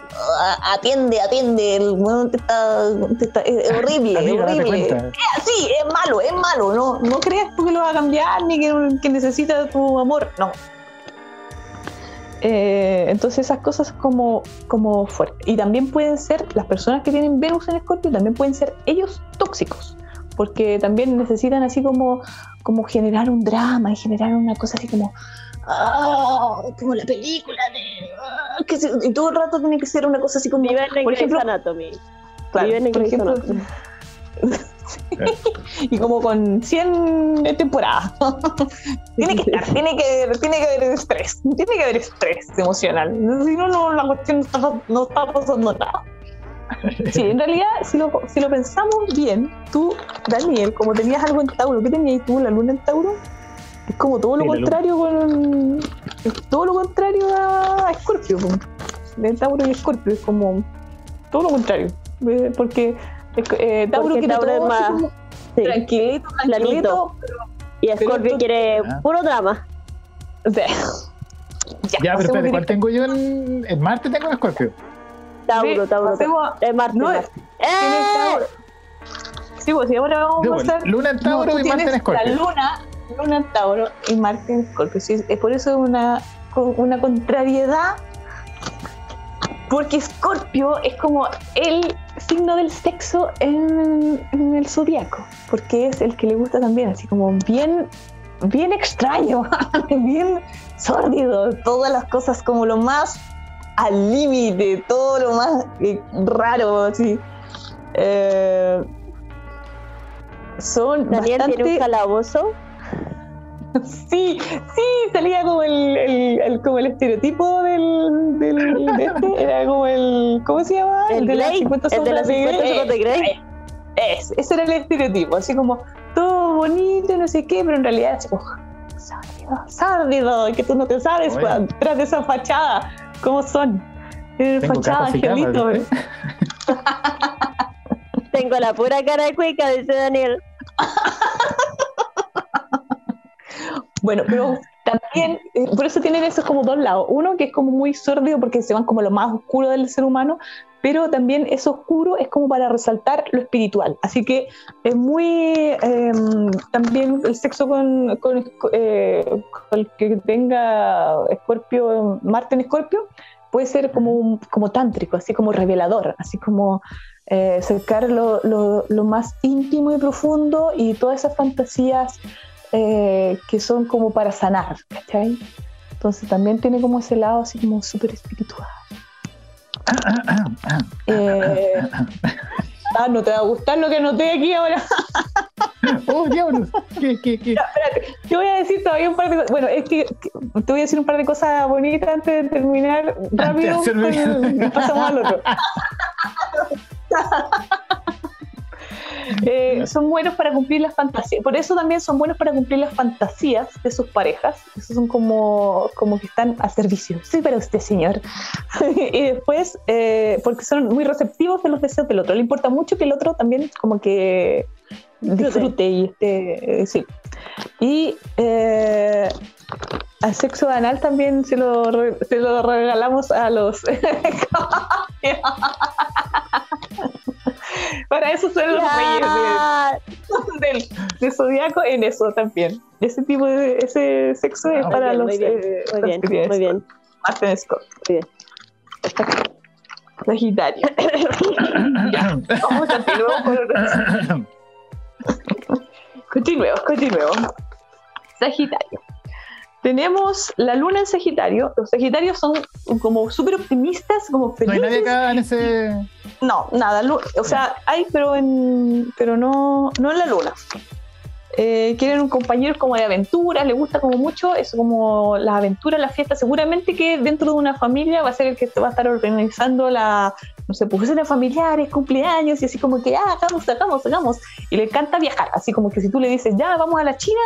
atiende, atiende, el weón te está, te está- es horrible, Amiga, date horrible. cuenta. Sí, es malo, es malo, no, no creas tú que lo va a cambiar ni que, que necesita tu amor, no. Eh, entonces esas cosas como, como fuertes. Y también pueden ser, las personas que tienen Venus en Escorpio, también pueden ser ellos tóxicos, porque también necesitan así como, como generar un drama y generar una cosa así como, ah, como la película de... ah, que se- y todo el rato tiene que ser una cosa así como... Viven en por ejemplo, Anatomy. claro, viven en por ejemplo, Y como con 100 temporadas. tiene que estar, tiene que, tiene que haber estrés, tiene que haber estrés emocional. Si no, no la cuestión no está, pasando nada. Sí, en realidad, si lo, si lo pensamos bien, tú, Daniel, como tenías algo en Tauro, ¿qué tenías tú, la luna en Tauro? Es como todo lo Sí, contrario con. es todo lo contrario a Scorpio. De Tauro y Scorpio, es como todo lo contrario. eh, Porque eh, Tauro Porque quiere Tauro es todo así más- como Sí. tranquilito, tranquilito. Y Scorpio quiere Ah. puro drama. O sea, Ya, pero espérate, ¿cuál tengo yo en, en Marte? Tengo en Escorpio. Tauro, Sí, Tauro. pasemos- Es Marte, No, Marte. ¡Eh! Tauro. Sí, pues y ahora vamos a pasar. Luna en No, Tauro tú y Marte en tienes Escorpio. La luna, luna en Tauro y Marte en Escorpio. Sí, es por eso es una, una contrariedad. Porque Escorpio es como el signo del sexo en, en el zodiaco. Porque es el que le gusta también, así como bien, bien extraño, bien sórdido. Todas las cosas como lo más al límite, todo lo más eh, raro, así. Eh, son Daniel bastante... tiene un calabozo. Sí, sí, salía como el, el- el- como el estereotipo del, del de este, era como el, ¿cómo se llama? El de las Grey, 50 el de las sombras 50 sombras de Grey. Eh, es- ese era el estereotipo, así como todo bonito, no sé qué, pero en realidad es como sárdido, sárdido, que tú no te sabes pues, detrás de esa fachada, ¿cómo son? Tienen Tengo fachada, angelito. Tengo la pura cara de cuica, dice Daniel. Bueno, pero también, eh, por eso tienen esos como dos lados. Uno que es como muy sórdido porque se van como lo más oscuro del ser humano, pero también eso oscuro es como para resaltar lo espiritual. Así que es muy, em, también el sexo con, con, eh, con el que tenga Escorpio, Marte en Escorpio, puede ser como, como tántrico, así como revelador, así como eh, lo, lo, más íntimo y profundo y todas esas fantasías eh, que son como para sanar, ¿cachai? Entonces también tiene como ese lado así como súper espiritual. Eh, ah, no te va a gustar lo que anoté aquí ahora. oh, diablos. ¿Qué, qué, qué? Ya, espérate, te voy a decir todavía un par de cosas. Bueno, es que, que te voy a decir un par de cosas bonitas antes de terminar rápido. Antes de pasamos al otro. Eh, son buenos para cumplir las fantasías. Por eso también son buenos para cumplir las fantasías de sus parejas. Esos son como, como que están a servicio. Sí, para usted, señor. y después, eh, porque son muy receptivos de los deseos del otro. Le importa mucho que el otro también como que disfrute y esté, eh, sí. Y eh, al sexo anal también se lo, re- se lo regalamos a los... Para eso son los reyes Ya. de, del, de zodiaco en eso también. Ese tipo de ese sexo es Ah, para muy los bien, eh, Muy bien, que muy bien. Marte en Escorpio. Muy bien. Sagitario. Vamos, continuemos con- Continuemos, continuemos. Sagitario. Tenemos la luna en Sagitario. Los Sagitarios son como súper optimistas, como No hay felices. nadie acá en ese. No, nada. O sea, hay, pero en, pero no, no en la luna. Eh, quieren un compañero como de aventuras, le gusta como mucho eso, como las aventuras, las fiestas. Seguramente que dentro de una familia va a ser el que va a estar organizando la, no sé, pues familiares, cumpleaños y así como que, ah, hagamos, hagamos, hagamos. Y le encanta viajar, así como que si tú le dices, ya, vamos a la China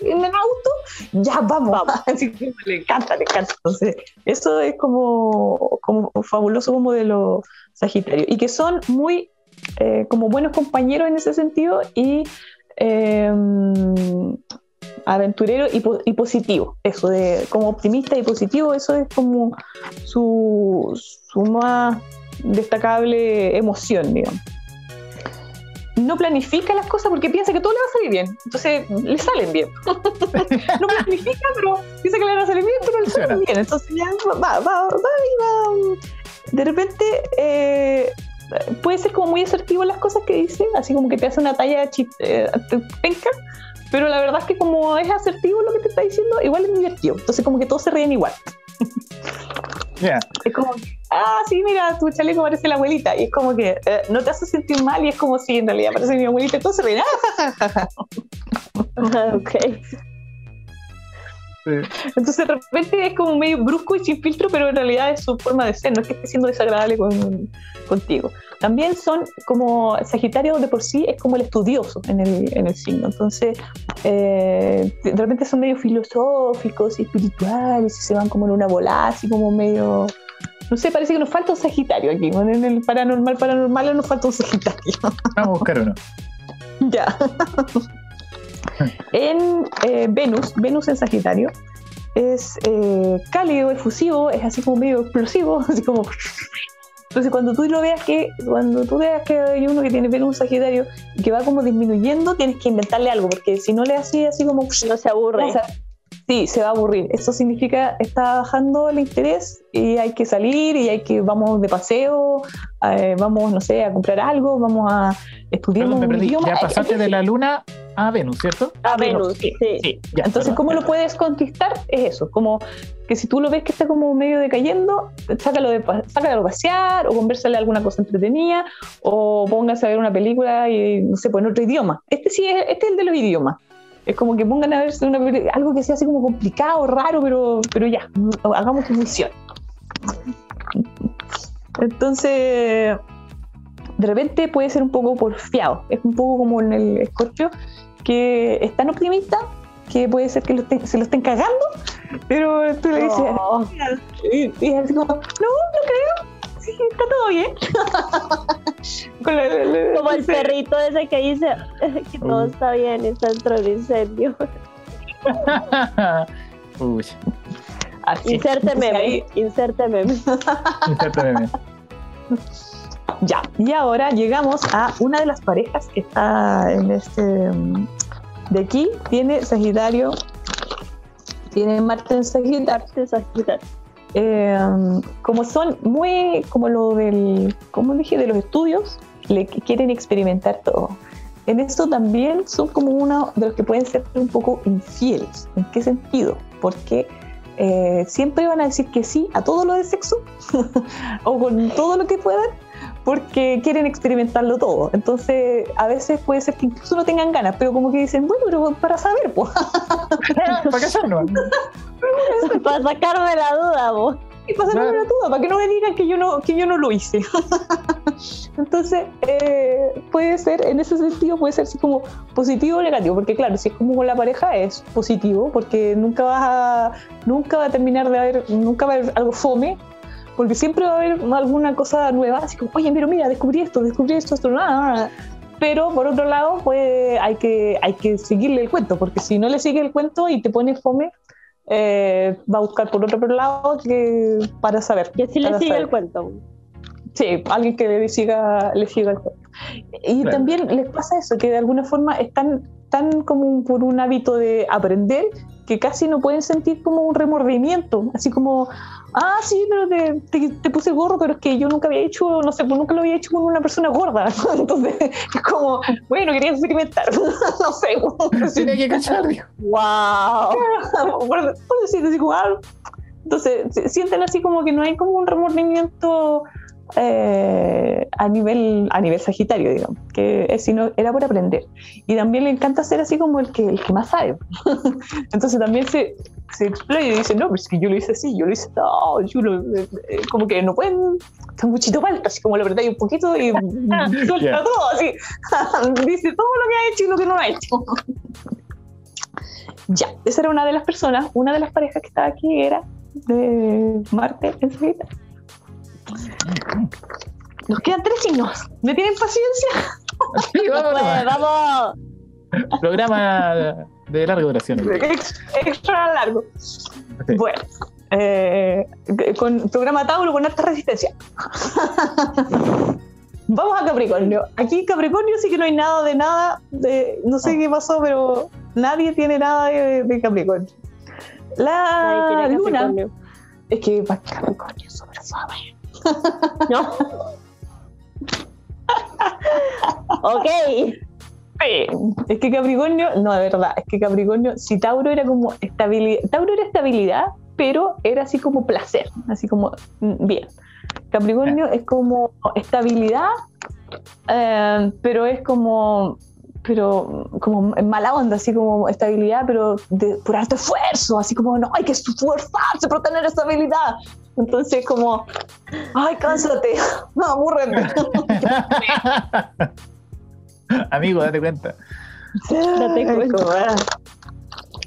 en el auto, ya vamos. Así que le encanta, le encanta. Entonces, eso es como, como fabuloso como de los Sagitarios. Y que son muy eh, como buenos compañeros en ese sentido y eh, aventurero y, po- y positivo. Eso de como optimista y positivo, eso es como su, su más destacable emoción, digamos. No planifica las cosas porque piensa que todo le va a salir bien. Entonces le salen bien. no planifica, pero piensa que le van a salir bien, pero le salen bien. Entonces ya va, va, va va. De repente eh, puede ser como muy asertivo en las cosas que dice, así como que te hace una talla eh, penca, pero la verdad es que como es asertivo lo que te está diciendo, igual es divertido. Entonces como que todos se ríen igual. Ya. Es como, ah, sí, mira, tu chaleco parece la abuelita. Y es como que eh, no te hace sentir mal y es como si en realidad parece mi abuelita. se ríen. Ah, ok. Sí. Entonces de repente es como medio brusco y sin filtro, pero en realidad es su forma de ser, no es que esté siendo desagradable con- contigo. También son como Sagitario de por sí es como el estudioso en el, en el signo, entonces eh, de repente son medio filosóficos y espirituales y se van como en una bola, así como medio... No sé, parece que nos falta un Sagitario aquí. bueno, En el paranormal, paranormal nos falta un Sagitario. Vamos a buscar uno. Ya. En eh, Venus, Venus en Sagitario, es eh, cálido, efusivo, es así como medio explosivo, así como. Entonces, cuando tú lo veas que, cuando tú veas que hay uno que tiene Venus en Sagitario y que va como disminuyendo, tienes que inventarle algo, porque si no le haces así como. No se aburre. O sea, sí, se va a aburrir. Eso significa está bajando el interés y hay que salir y hay que vamos de paseo, eh, vamos, no sé, a comprar algo, vamos a estudiar Perdón, un idioma. Ya pasaste de la luna a Venus, ¿cierto? a Venus, sí. sí. Sí. Ya, Entonces, perdón. ¿cómo lo puedes conquistar? Es eso, como que si tú lo ves que está como medio decayendo, sácalo, de, sácalo a pasear o conversale alguna cosa entretenida o póngase a ver una película y, no sé, pues en otro idioma. Este sí, es, este es el de los idiomas. Es como que pongan a ver una algo que sea así como complicado, raro, pero, pero ya, hagamos que funcione. Entonces, de repente puede ser un poco porfiado. Es un poco como en el escorpio, que es tan optimista que puede ser que lo estén- se lo estén cagando, pero tú le dices, Oh, y, y es así como, no, no creo, sí, está todo bien. Como el perrito ese que dice que todo está bien, está dentro del incendio. Uy, Así. Inserte meme. Inserte meme. inserte meme. Ya, y ahora llegamos a una de las parejas que está en este mm, de aquí. Tiene Sagitario, tiene Marte en Sagitario. Arte Sagitario. Eh, como son muy, como lo del, como dije, de los estudios, le qu- quieren experimentar todo. En esto también son como uno de los que pueden ser un poco infieles. ¿En qué sentido? Porque eh, siempre van a decir que sí a todo lo de sexo o con todo lo que puedan porque quieren experimentarlo todo. Entonces, a veces puede ser que incluso no tengan ganas, pero como que dicen, bueno, pero para saber, pues. Para casarnos. Para sacarme la duda, vos. y pasar Claro. una duda para que no me digan que yo no, que yo no lo hice. Entonces, eh, puede ser, en ese sentido, puede ser así como positivo o negativo, porque claro, si es como con la pareja es positivo, porque nunca vas a, nunca va a terminar de haber, nunca va a haber algo fome, porque siempre va a haber alguna cosa nueva, así como, oye, pero mira, descubrí esto, descubrí esto, esto, nada, nada. Pero por otro lado, pues hay que, hay que seguirle el cuento, porque si no le sigue el cuento y te pone fome, eh, va a buscar por otro lado que para saber. Que sí le sigue saber. el cuento. Sí, alguien que le siga, le siga el. Y Claro. también les pasa eso, que de alguna forma están tan como por un hábito de aprender que casi no pueden sentir como un remordimiento, así como, ah, sí, pero te, te, te puse gordo, pero es que yo nunca había hecho, no sé, pues nunca lo había hecho con una persona gorda. Entonces, es como, bueno, quería experimentar, no sé. Tenía que cachar. ¡Wow! por, por decir así como, ah, entonces sienten así como que no hay como un remordimiento eh, a nivel a nivel sagitario digamos que es sino era por aprender y también le encanta ser así como el que el que más sabe entonces también se se explaya y dice no pero es que yo lo hice así yo lo hice no, yo lo, eh, eh, como que no pueden sanguchito falta así como lo apretáis un poquito y suelta Ya. todo así dice todo lo que ha hecho y lo que no ha hecho ya, esa era una de las personas, una de las parejas que estaba aquí era de Marte en Sagitario. Nos quedan tres signos. ¿Me tienen paciencia? Sí, vamos, Pues, vamos. Programa de larga duración. Ex- extra largo. Bueno, eh, con programa Tauro con alta resistencia. Vamos a Capricornio. Aquí en Capricornio sí que no hay nada de nada. De, no sé qué pasó, pero nadie tiene nada de, de Capricornio. La luna. Capricornio. Es que para Capricornio es súper suave. No. ok. Sí, Es que Capricornio, no, de verdad, es que Capricornio, si Tauro era como estabilidad, Tauro era estabilidad, pero era así como placer, así como mm, bien. Capricornio es como estabilidad, eh, pero es como, pero como en mala onda, así como estabilidad, pero de, por alto esfuerzo, así como no, hay que esforzarse por tener estabilidad. Entonces como, ay, cánsate, no, aburrete. Amigo, date cuenta. Date cuenta.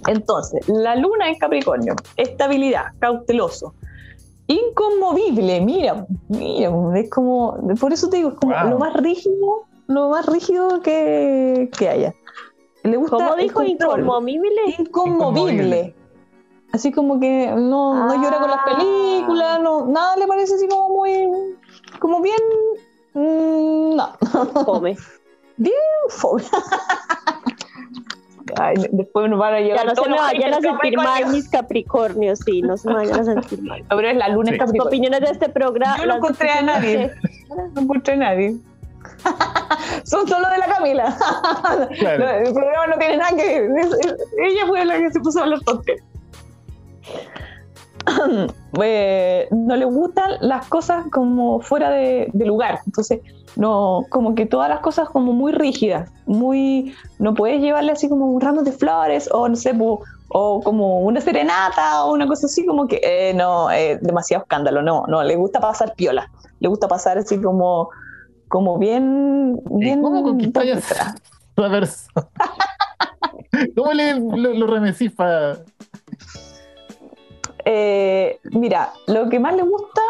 Entonces, la luna en Capricornio, estabilidad, cauteloso, inconmovible, mira, mira, es como, por eso te digo, es como Wow. lo más rígido, lo más rígido que, que haya. Le gusta ¿Cómo dijo inconmovible? Inconmovible. Así como que no, no llora con las Ah. películas, no, nada le parece así como muy, como bien, mm, no, Come. fome. Ay, después nos van a llegar Ya no se me vayan a sentir mal mis Capricornios, sí, no se me vayan a sentir mal. Pero es la luna Sí. Capricornio. opiniones de este programa. Yo no encontré a nadie. de- No encontré a nadie. Son solo de la Camila. Claro. No, el programa no tiene nada que ver. Ella fue la que se puso a hablar tonterías. Eh, no le gustan las cosas como fuera de, de lugar. Entonces, no, como que todas las cosas como muy rígidas, muy, no puedes llevarle así como un ramo de flores o no sé, po- o como una serenata o una cosa así, como que eh, no, eh, demasiado escándalo, no, no, le gusta pasar piola, le gusta pasar así como, como bien, bien. ¿Cómo a esa persona? ¿Cómo le, lo, lo para.? Eh, mira, lo que más le gusta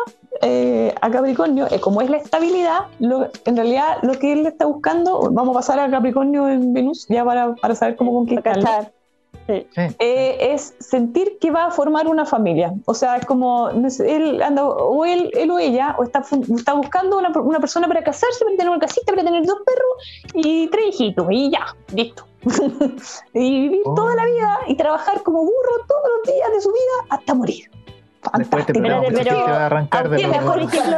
eh, a Capricornio, es como es la estabilidad, lo- en realidad lo que él está buscando, vamos a pasar a Capricornio en Venus ya para, para saber cómo conquistarlo. cachar. Sí. Sí. eh, es sentir que va a formar una familia. O sea, es como él anda, o él, él o ella, o está, está buscando una, una persona para casarse, para tener una casita, para tener dos perros y tres hijitos, y ya, listo. y vivir Oh. toda la vida y trabajar como burro todos los días de su vida hasta morir. Fantástico. si pero- a arrancar de los- mejor ejemplo,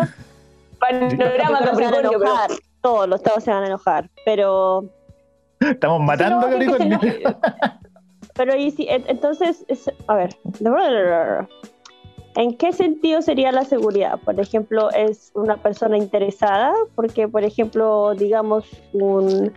Panorama todos se van a Capricornio, pero- enojar, todos los todos se van a enojar, pero Estamos matando Sí, no, Capricornio. que se pero y si en- entonces es- a ver, ¿en qué sentido sería la seguridad? Por ejemplo, es una persona interesada, porque por ejemplo, digamos un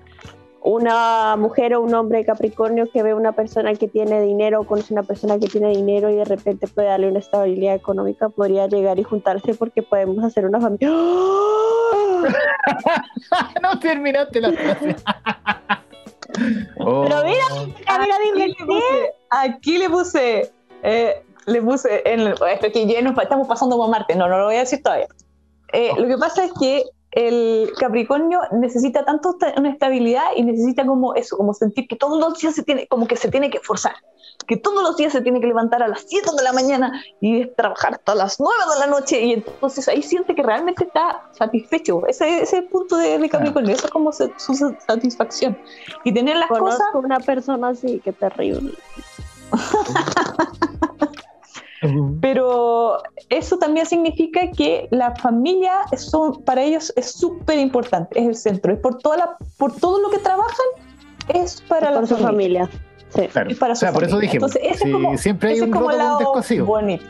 una mujer o un hombre Capricornio que ve una persona que tiene dinero o conoce una persona que tiene dinero y de repente puede darle una estabilidad económica, podría llegar y juntarse porque podemos hacer una familia. no terminaste la frase. Oh. Pero mira, mira, mira, Aquí le puse, aquí le puse, eh, le puse, en el, esto que ya nos estamos pasando por Marte, no, no lo voy a decir todavía. Eh, Lo que pasa es que el Capricornio necesita tanto una estabilidad y necesita como eso, como sentir que todos los días se tiene, como que se tiene que esforzar, que todos los días se tiene que levantar a las 7 de la mañana y trabajar hasta las 9 de la noche y entonces ahí siente que realmente está satisfecho. Ese, ese es el punto de, de Capricornio, eso es como se- su satisfacción. Y tener las cosas Conozco una persona así, qué terrible. Pero eso también significa que la familia son, para ellos es súper importante, es el centro, es por, toda la, por todo lo que trabajan, es para la Por su familia. Sí. Claro. Es para o su sea, por eso familia. dijimos. Entonces, ese es como- siempre hay ese es un como roto el con un lado descosido. bonito.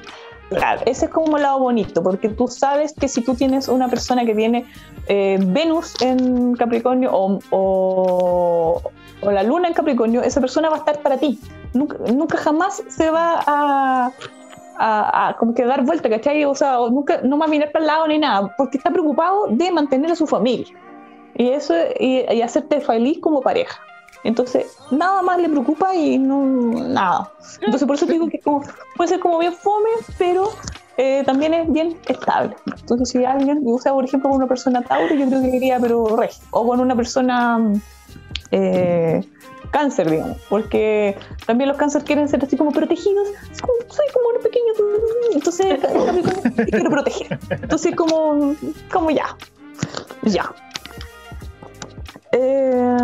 Claro, ese es como el lado bonito, porque tú sabes que si tú tienes una persona que tiene eh, Venus en Capricornio o, o- o la luna en Capricornio, esa persona va a estar para ti. Nunca, nunca jamás se va a, a, a como que dar vuelta, ¿cachai? O sea, o nunca, no a mirar para el lado ni nada, porque está preocupado de mantener a su familia. Y eso, y, y hacerte feliz como pareja. Entonces, nada más le preocupa y no, nada. Entonces, por eso digo que como, puede ser como bien fome, pero eh, también es bien estable. Entonces, si alguien, o por ejemplo, con una persona Tauro, yo creo que iría, pero re. O con una persona eh, cáncer, digamos, porque también los cáncer quieren ser así como protegidos. Soy como un pequeño, entonces quiero proteger. Entonces, como, como ya, ya. Eh,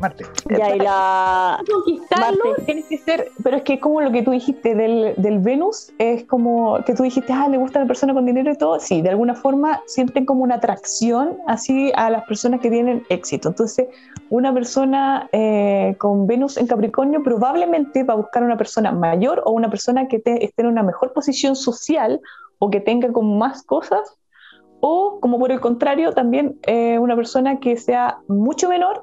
Marte. Ya, y la. conquistarlo Marte. tienes que ser, pero es que como lo que tú dijiste del, del Venus, es como que tú dijiste, ah, le gusta a la persona con dinero y todo, sí, de alguna forma sienten como una atracción así a las personas que tienen éxito. Entonces, una persona eh, con Venus en Capricornio probablemente va a buscar una persona mayor o una persona que te- esté en una mejor posición social o que tenga como más cosas. O, como por el contrario, también eh, una persona que sea mucho menor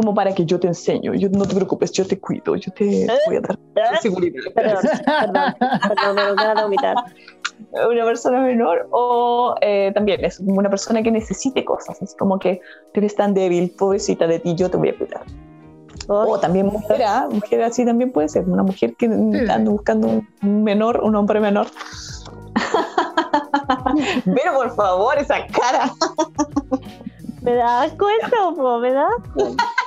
como para que yo te enseño, yo no te preocupes, yo te cuido, yo te voy a dar seguridad. Perdón, perdón, perdón, me lo voy a vomitar. Una persona menor o eh, también es una persona que necesite cosas, es como que tú eres tan débil, pobrecita de ti, yo te voy a cuidar. O también mujer, ¿ah? mujer así también puede ser, una mujer que anda buscando un menor, un hombre menor. Pero por favor, esa cara. Me da asco eso, po, me da asco.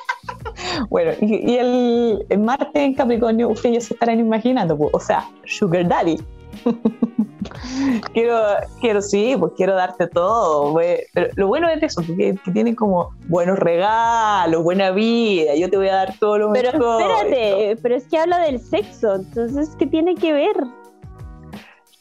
Bueno, y, y el, el Marte en Capricornio, ustedes ya se estarán imaginando, pues, o sea, Sugar Daddy. quiero, quiero, sí, pues quiero darte todo, pero lo bueno es eso, que, que tienen como buenos regalos, buena vida, yo te voy a dar todo lo Pero mejor. espérate, pero es que habla del sexo, entonces, ¿qué tiene que ver?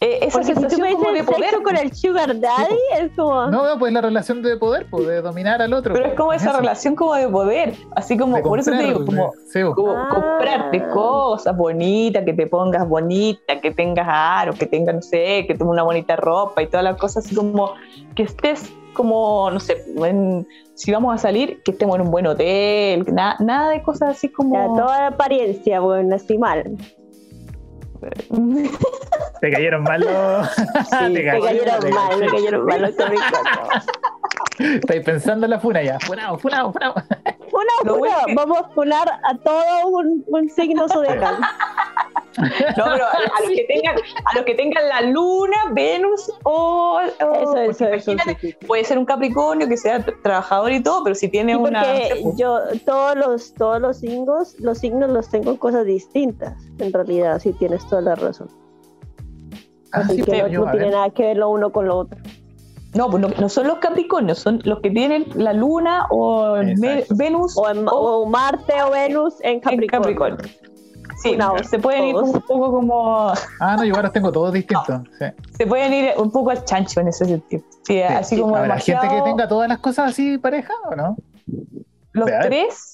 Eh, esa Porque si tú sensación me como de poder, sexo con el sugar daddy, es como... No, pues la relación de poder, pues de dominar al otro. pero es como esa Eso. relación como de poder, así como, De por eso te digo, como, sí, pues. como Ah. comprarte cosas bonitas, que te pongas bonita, que tengas aros, que tengas, no sé, que tengas una bonita ropa y todas las cosas, así como que estés como, no sé, en- si vamos a salir, que estemos en un buen hotel, na- nada de cosas así como... Ya, toda la apariencia, bueno, así mal. Te cayeron mal los. Sí, Te cayeron te mal, me cayeron. cayeron mal los. Estáis pensando en la funa ya. Funado, funado, funado. Una, vamos a funar a todo un, un signo zodiacal. No, pero a, a los que tengan, a los que tengan la luna, Venus o, o- Eso, eso, eso. imagínate, sí, puede ser un Capricornio que sea tra- trabajador y todo, pero si tiene Sí, una porque pues, yo todos los todos los signos los signos los tengo en cosas distintas en realidad sí tienes toda la razón. Ah, así sí, que no, tiene nada que ver lo uno con lo otro no, pues no, no son los Capricornios, son los que tienen la luna o. Venus o, en- o Marte o Venus en en Capricornio. Sí, Una, se pueden ir todos. un poco como Ah, no, yo ahora tengo todos distintos. Sí. se pueden ir un poco al chancho en ese sentido. Sí, Sí, así sí. como ¿Habrá gente que tenga todas las cosas así pareja o no? los A ver. tres.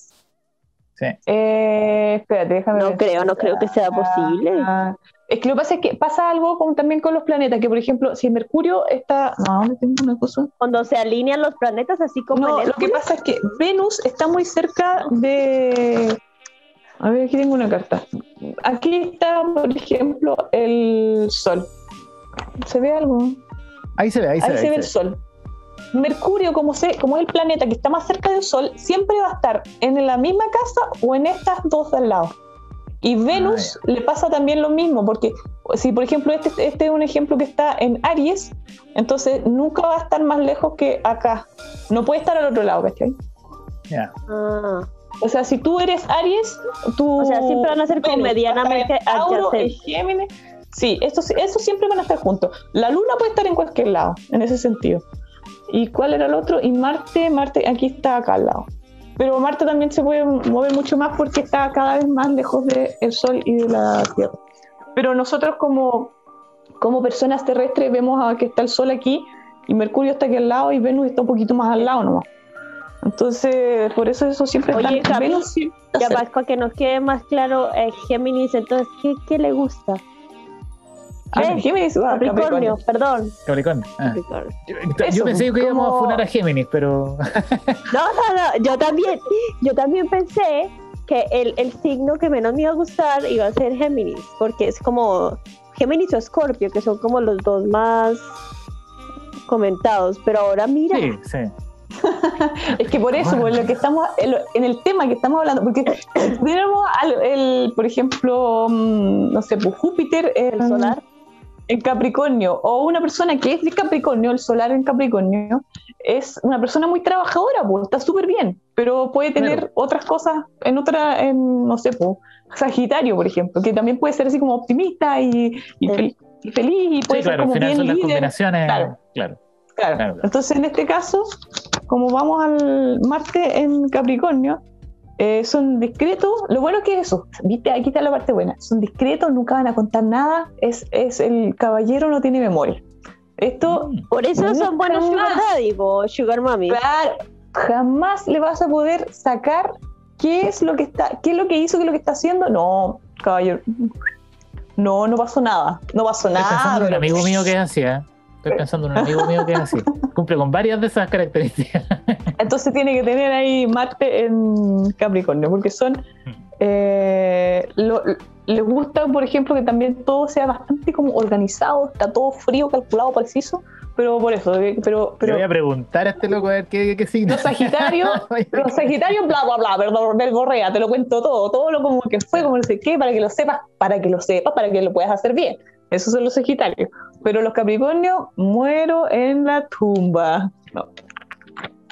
Sí. Eh, espérate, déjame no ver. creo no creo que sea posible Ah, es que lo que pasa es que pasa algo con- también con los planetas, que por ejemplo, si Mercurio está. No, ¿dónde tengo una cosa? cuando se alinean los planetas así como No, lo que pasa es que Venus está muy cerca de. A ver, aquí tengo una carta. Aquí está, por ejemplo, el Sol. ¿Se ve algo? Ahí se ve, ahí, Ahí se ve. se ve ahí el se ve. Sol. Mercurio, como, se, como es el planeta que está más cerca del Sol, siempre va a estar en la misma casa o en estas dos de al lado. Y Venus le pasa también lo mismo, porque si por ejemplo este, este es un ejemplo que está en Aries, entonces nunca va a estar más lejos que acá. No puede estar al otro lado, ¿cachai? Ya. Ah, O sea, si tú eres Aries, tú... O sea, siempre van a ser como medianamente Tauro, adyacentes. Géminis. Sí, estos, estos siempre van a estar juntos. La Luna puede estar en cualquier lado, en ese sentido. ¿Y cuál era el otro? Y Marte, Marte aquí está acá al lado. Pero Marte también se puede mover mucho más porque está cada vez más lejos del Sol y de la Tierra. Pero nosotros como, como personas terrestres vemos a que está el Sol aquí y Mercurio está aquí al lado y Venus está un poquito más al lado nomás. Entonces, por eso eso siempre Oye, está. Venus ya para que nos quede más claro eh, Géminis entonces ¿qué, qué le gusta? Ah. Géminis, ah, Capricornio, Capricornio. perdón Capricornio. Ah. Capricornio. Yo, Eso, pensé que íbamos a funar a Géminis, pero. No, no, no, yo también, yo también pensé que el, el signo que menos me iba a gustar iba a ser Géminis, porque es como Géminis o Escorpio, que son como los dos más comentados, pero ahora mira, Sí, sí. Es que por eso, por lo que estamos, en lo- en el tema que estamos hablando, porque si tuviéramos el, por ejemplo, mm, no sé, pues Júpiter, el solar, en Capricornio, o una persona que es de Capricornio, el solar en Capricornio, es una persona muy trabajadora, pues está súper bien, pero puede tener Claro. otras cosas en otra, en, no sé, pues, Sagitario, por ejemplo, que también puede ser así como optimista y, y Sí. fel- y feliz, y Sí, puede ser claro, como bien son las líder. combinaciones. Claro. Entonces, en este caso, como vamos al Marte en Capricornio, eh, son discretos. Lo bueno que es eso, viste, aquí está la parte buena. Son discretos, nunca van a contar nada. Es, es el caballero no tiene memoria. Esto, Mm. por eso son buenos Sugar. Daddy, po, Sugar Mami. claro, jamás le vas a poder sacar qué es lo que está, qué es lo que hizo, qué es lo que está haciendo. No, caballero. No, no pasó nada. No pasó nada. pensando en un pero- amigo mío que así, ¿eh? Estoy pensando en un amigo mío que es así. Cumple con varias de esas características. Entonces tiene que tener ahí Marte en Capricornio, porque son. eh, lo- les gusta, por ejemplo, que también todo sea bastante como organizado, está todo frío, calculado, preciso, pero por eso, eh, pero, Le voy a preguntar a este loco a ver qué, qué signo. los Sagitarios, los Sagitarios, bla, bla, bla, perdón, del Borrea, te lo cuento todo, todo lo como que fue, como no sé qué, para que lo sepas, para que lo sepas, para que lo puedas hacer bien. Esos son los Sagitarios. Pero los Capricornios, muero en la tumba. No.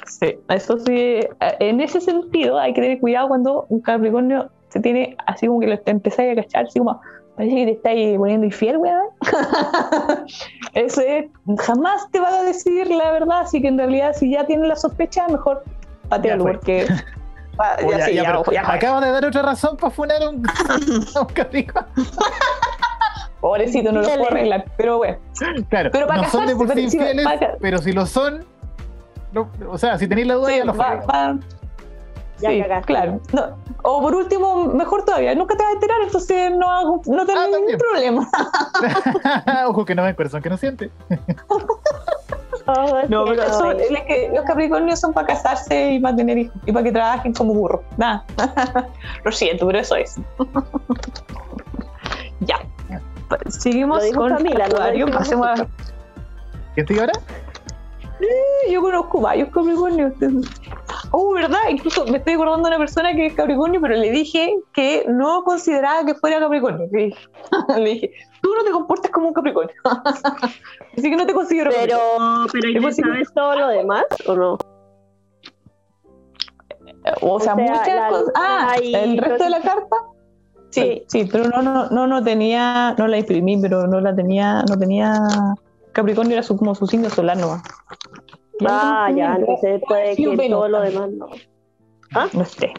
Sí, eso sí, eh, en ese sentido hay que tener cuidado cuando un Capricornio se tiene así como que lo empezáis a cachar, así como, parece que te estáis poniendo infiel, weón. Eso es, jamás te va a decir la verdad, así que en realidad si ya tienes la sospecha, mejor patealo, porque... pa- ya, ya, sí, ya, ya, pero ya fue. acabas de dar otra razón para funar un, un Capricornio. Pobrecito, no lo puedo arreglar, pero bueno. Claro, Pero para no son de por sí casarse, infieles, para- pero si lo son, no- o sea, si tenéis la duda, Sí, ya lo va- Ya sí, cagaste. claro. No, o por último, mejor todavía, nunca te vas a enterar, entonces no, no tenés Ah, ningún problema. Ojo que no ven corazón que no siente. Oh, No, pero no, son- es que los Capricornios son para casarse y para tener hijos y para que trabajen como burros. Nada. Lo siento, pero eso es. ya. Seguimos con Camila, Acuario. Pasemos a-. ¿Quién sigue ahora? Yo conozco varios Capricornios. Oh, ¿verdad? Incluso me estoy acordando de una persona que es Capricornio, pero le dije que no consideraba que fuera Capricornio. Le dije, le dije tú no te comportas como un Capricornio. Así que no te considero Pero, Capricornio. pero ¿y Es le posible. sabes todo lo demás o no? O sea, O sea, muchas la cosas. Ah, el resto de la carta. Sí, sí, pero no, no, no, no tenía, no la imprimí, pero no la tenía, no tenía. Capricornio era su, como su signo solar nomás. Ah, ya, entonces puede que Venus todo lo también. demás no. No esté.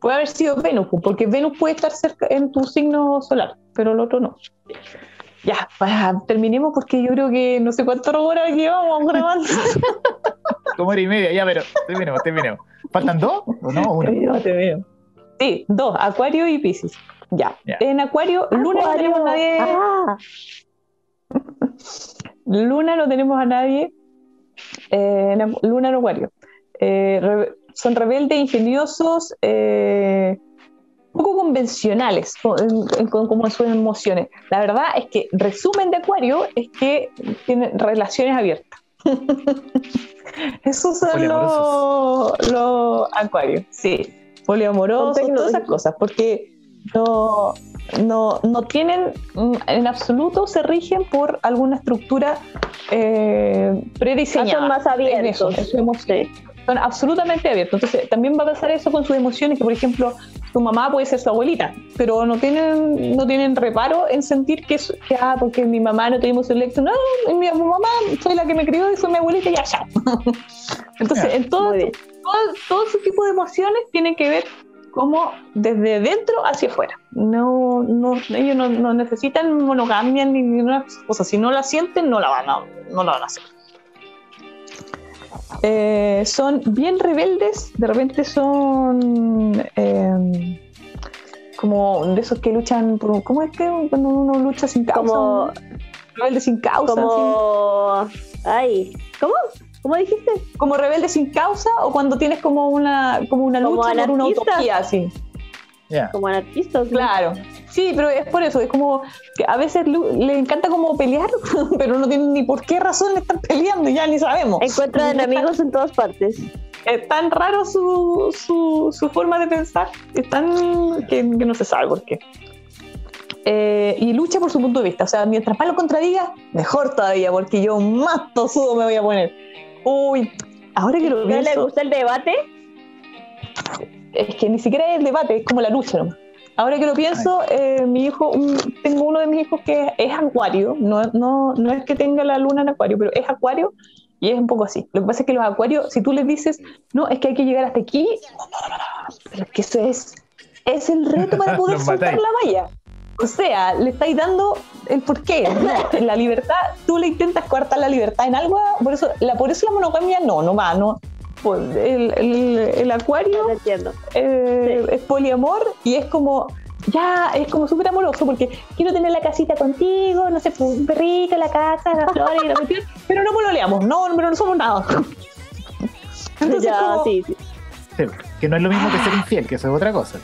Puede haber sido Venus, pues, porque Venus puede estar cerca en tu signo solar, pero el otro no. Ya, para, terminemos porque yo creo que no sé cuántas horas llevamos grabando. Como hora y media, ya, pero terminemos, terminemos. ¿Faltan dos o no? Uno. No te veo. Sí, dos, Acuario y Pisces. Ya. Ya. En Acuario, Luna no tenemos a nadie. Ah, Luna no tenemos a nadie. Eh, en Luna en Acuario. Eh, re- son rebeldes, ingeniosos, eh, poco convencionales co- en- en- con- como en sus emociones. La verdad es que resumen de Acuario es que tienen relaciones abiertas. Esos son los Acuarios, sí. Poliamorosos, todas esas cosas, porque no, no, no tienen, mm, en absoluto se rigen por alguna estructura eh, prediseñada. son más en eso, abiertos. en su emoción. Son absolutamente abiertos. Entonces, también va a pasar eso con sus emociones, que por ejemplo, tu mamá puede ser su abuelita, pero no tienen, no tienen reparo en sentir que, que ah, porque mi mamá no tuvimos el éxito. No, mi mamá fue la que me crió y fue mi abuelita y ya, ya. Entonces, en todo, todo, todo ese tipo de emociones tienen que ver como desde dentro hacia afuera. No, no, ellos no, no necesitan monogamia ni ninguna cosa. Si no la sienten, no la van a, no la van a hacer. Eh, son bien rebeldes, de repente son eh, como de esos que luchan por, ¿cómo es que cuando uno lucha sin causa? Como, rebelde sin causa, como, ay, ¿cómo? ¿Cómo dijiste? como rebelde sin causa o cuando tienes como una como una Como lucha por una utopía así. Ya. Como anarquistas. ¿no? Claro. Sí, pero es por eso, es como que a veces le encanta como pelear, pero no tienen ni por qué razón le están peleando, ya ni sabemos. Encuentran enemigos en todas partes. Es tan raro su, su, su forma de pensar, es tan que, que no se sabe por qué. Eh, y lucha por su punto de vista, o sea, mientras más lo contradiga, mejor todavía, porque yo más tosudo me voy a poner. Uy, ahora que lo ¿No le pienso, gusta el debate? Es que ni siquiera es el debate, es como la lucha nomás. Ahora que lo pienso, eh, mi hijo, un- tengo uno de mis hijos que es acuario, no, no, no es que tenga la luna en acuario, pero es acuario y es un poco así. Lo que pasa es que los acuarios, si tú les dices, no, es que hay que llegar hasta aquí, no, no, no, no, pero es que eso es, es el reto para poder soltar la valla. O sea, le estáis dando el porqué. No, la libertad, tú le intentas coartar la libertad en algo, por eso la, por eso la monogamia no, no va, no. Pues el, el, el acuario No eh, es poliamor y es como ya es como súper amoroso porque quiero tener la casita contigo, no sé, pues, un perrito, la casa, las flores y la cuestión, pero no pololeamos, no, pero no somos nada. Entonces, ya, como- sí, sí. Sí, que no es lo mismo que ser infiel, que eso es otra cosa.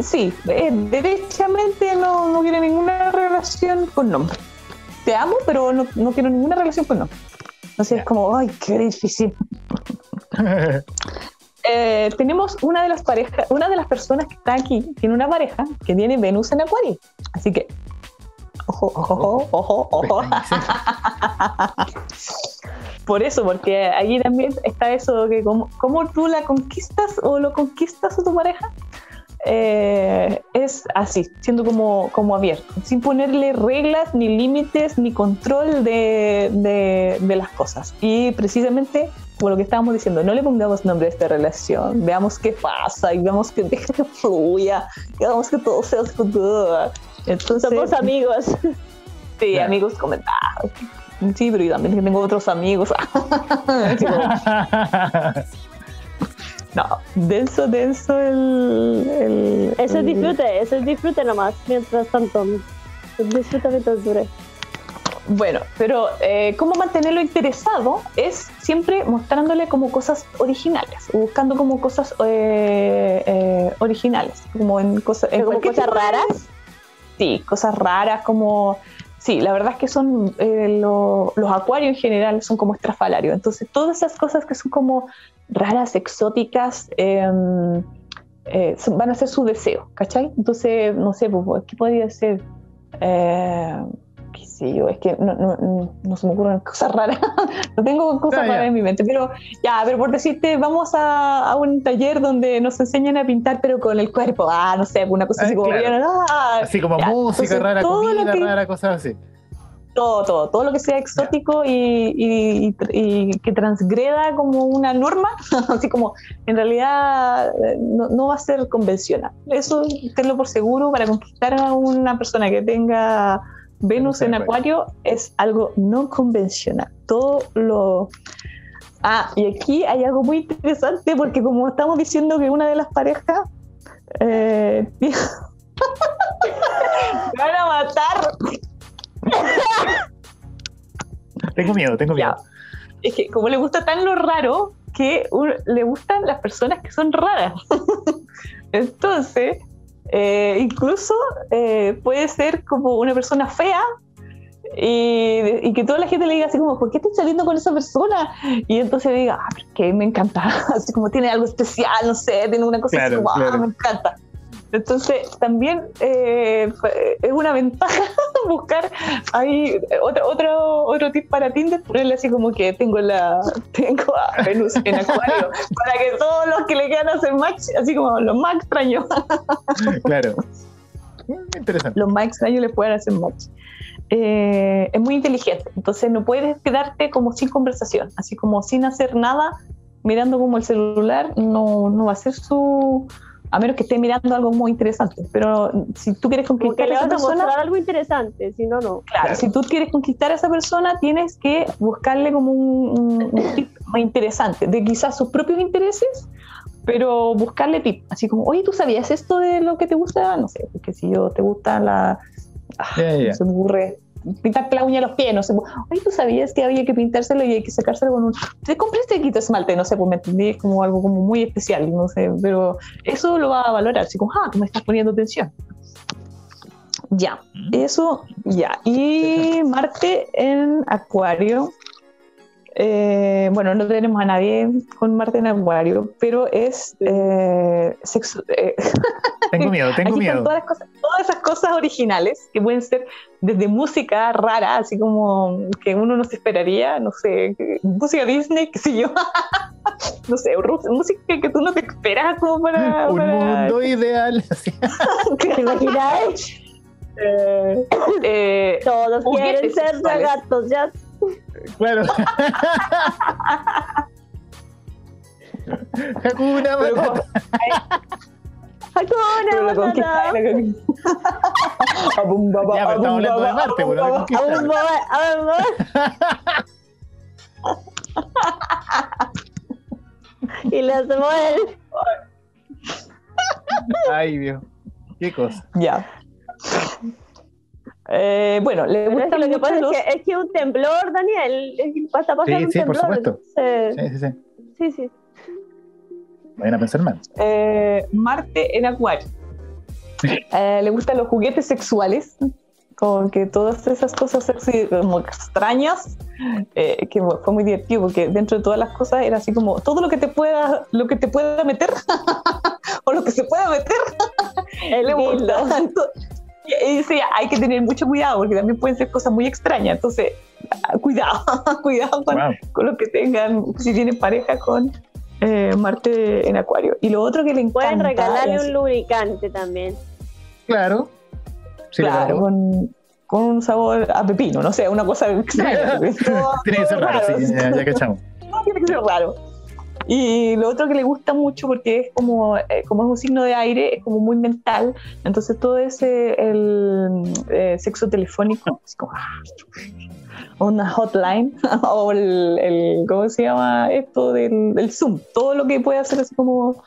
sí, eh, derechamente no, no quiere ninguna relación con nombre. Te amo, pero no, no quiero ninguna relación con nombre. Entonces es como, ay, qué difícil. Eh, tenemos una de las parejas, una de las personas que está aquí, tiene una pareja que tiene Venus en Acuario. Así que, ojo, ojo, ojo, ojo. Por eso, porque allí también está eso que como, como tú la conquistas o lo conquistas a tu pareja, eh, es así, siendo como, como abierto, sin ponerle reglas, ni límites, ni control de, de- de las cosas. Y precisamente, como lo que estábamos diciendo, no le pongamos nombre a esta relación, veamos qué pasa y veamos que deje que fluya, y veamos que todo sea escudo. Entonces, Somos amigos. sí, Claro. amigos comentados. Sí, pero yo también tengo otros amigos. No, denso, denso el. el- Eso es disfrute, eso es disfrute nomás. Mientras tanto, disfruta mientras dure. Bueno, pero eh, cómo mantenerlo interesado es siempre mostrándole como cosas originales, buscando como cosas eh, eh, originales, como en como cualquier cosas de- raras. Sí, cosas raras como sí, la verdad es que son eh, lo- los acuarios en general son como estrafalarios. Entonces, todas esas cosas que son como raras, exóticas, em, eh, van a ser su deseo, ¿cachai? Entonces, no sé, pues, ¿qué podría ser? Qué sé yo, es que no, no- no- no se me ocurren cosas raras. no tengo cosas Ah, ya. raras en mi mente, pero ya, pero por decirte, vamos a, a un taller donde nos enseñan a pintar, pero con el cuerpo. Ah, no sé, una cosa Ah, así como claro. ah, Así como Ya, música entonces, rara, comida que- rara, cosas así. todo, todo, todo lo que sea exótico y, y- y- y que transgreda como una norma, así como en realidad eh, no, no va a ser convencional. Eso tenlo por seguro para conquistar a una persona que tenga Venus en Acuario es algo no convencional. Todo lo... Ah, y aquí hay algo muy interesante porque como estamos diciendo que una de las parejas... Eh, me van a matar. Tengo miedo, tengo Ya. miedo. Es que como le gusta tan lo raro, que le gustan las personas que son raras. Entonces, eh, incluso eh, puede ser como una persona fea y, y que toda la gente le diga así como, ¿por qué estás saliendo con esa persona? Y entonces diga, ah, pero es que me encanta, así como tiene algo especial, no sé, tiene una cosa Claro, así ah, claro. me encanta. Entonces, también eh, es una ventaja buscar ahí otro, otro, otro tip para Tinder, ponerle así como que tengo la tengo a Venus en Acuario, para que todos los que le quieran hacer match, así como los más extraños, Claro. Interesante. los más extraños les puedan hacer match. Eh, es muy inteligente, entonces no puedes quedarte como sin conversación, así como sin hacer nada, mirando como el celular, no, no va a ser su... A menos que esté mirando algo muy interesante, pero si tú quieres conquistar a le esa vas a persona, mostrar algo interesante, si no, no. Claro, si tú quieres conquistar a esa persona, tienes que buscarle como un, un- un tip más interesante, de quizás sus propios intereses, pero buscarle tip, así como, oye, ¿tú sabías esto de lo que te gusta? No sé, porque si yo te gusta la... ah, ya. No se me ocurre pintarte la uña a los pies, no sé, oye, ¿tú sabías que había que pintárselo y hay que sacárselo con un... Te compré este quito esmalte, no sé, pues me entendí, es como algo como muy especial, no sé, pero eso lo va a valorar, así como, ah, tú me estás poniendo atención. Ya, eso ya. Y Marte en Acuario. eh, bueno, no tenemos a nadie con Marte en Acuario, pero es eh, sexo- eh, Tengo miedo, tengo aquí están miedo. todas, las cosas, todas esas cosas originales que pueden ser desde música rara, así como que uno no se esperaría, no sé, música Disney, qué sé yo. no sé, música que tú no te esperas como para. Un para- mundo ideal. así. ¿Te imaginas? Eh, eh, Todos quieren ser gatos, ya. Claro. Hakuna pero Matata. Hakuna Matata. la conquista. Abum, baba, Ya, pero estamos abum, hablando de baba, Marte, abum, pues, no de baba. conquista. A ver, a ver, a ver. Y le hacemos el. Ay, Dios. Qué cosa. Ya. Eh, bueno, le es gusta que lo que pasa es que es que un temblor, Daniel. Está pasando Sí, un sí, por temblor. supuesto. entonces- Sí, sí, sí. sí, sí. Vayan a pensar mal. eh, Marte en Acuario. Eh, le gustan los juguetes sexuales, como que todas esas cosas sexy, como extrañas, eh, que fue muy divertido porque dentro de todas las cosas era así como todo lo que te pueda, lo que te pueda meter o lo que se pueda meter. Entonces, Y decía, hay que tener mucho cuidado porque también pueden ser cosas muy extrañas. Entonces, cuidado, cuidado con, Wow. con lo que tengan, si tienen pareja con eh, Marte en Acuario. Y lo otro que le encanta. Pueden regalarle un lubricante también. Claro. Sí, claro, con, con un sabor a pepino, no sé, una cosa extraña. Tiene que ser raro, sí, ya, ya tiene que ser raro. Y lo otro que le gusta mucho, porque es como, eh, como es un signo de aire, es como muy mental, entonces todo ese el eh, sexo telefónico, es como ah, una hotline, o el, el- ¿cómo se llama esto? Del, del Zoom, todo lo que puede hacer así como...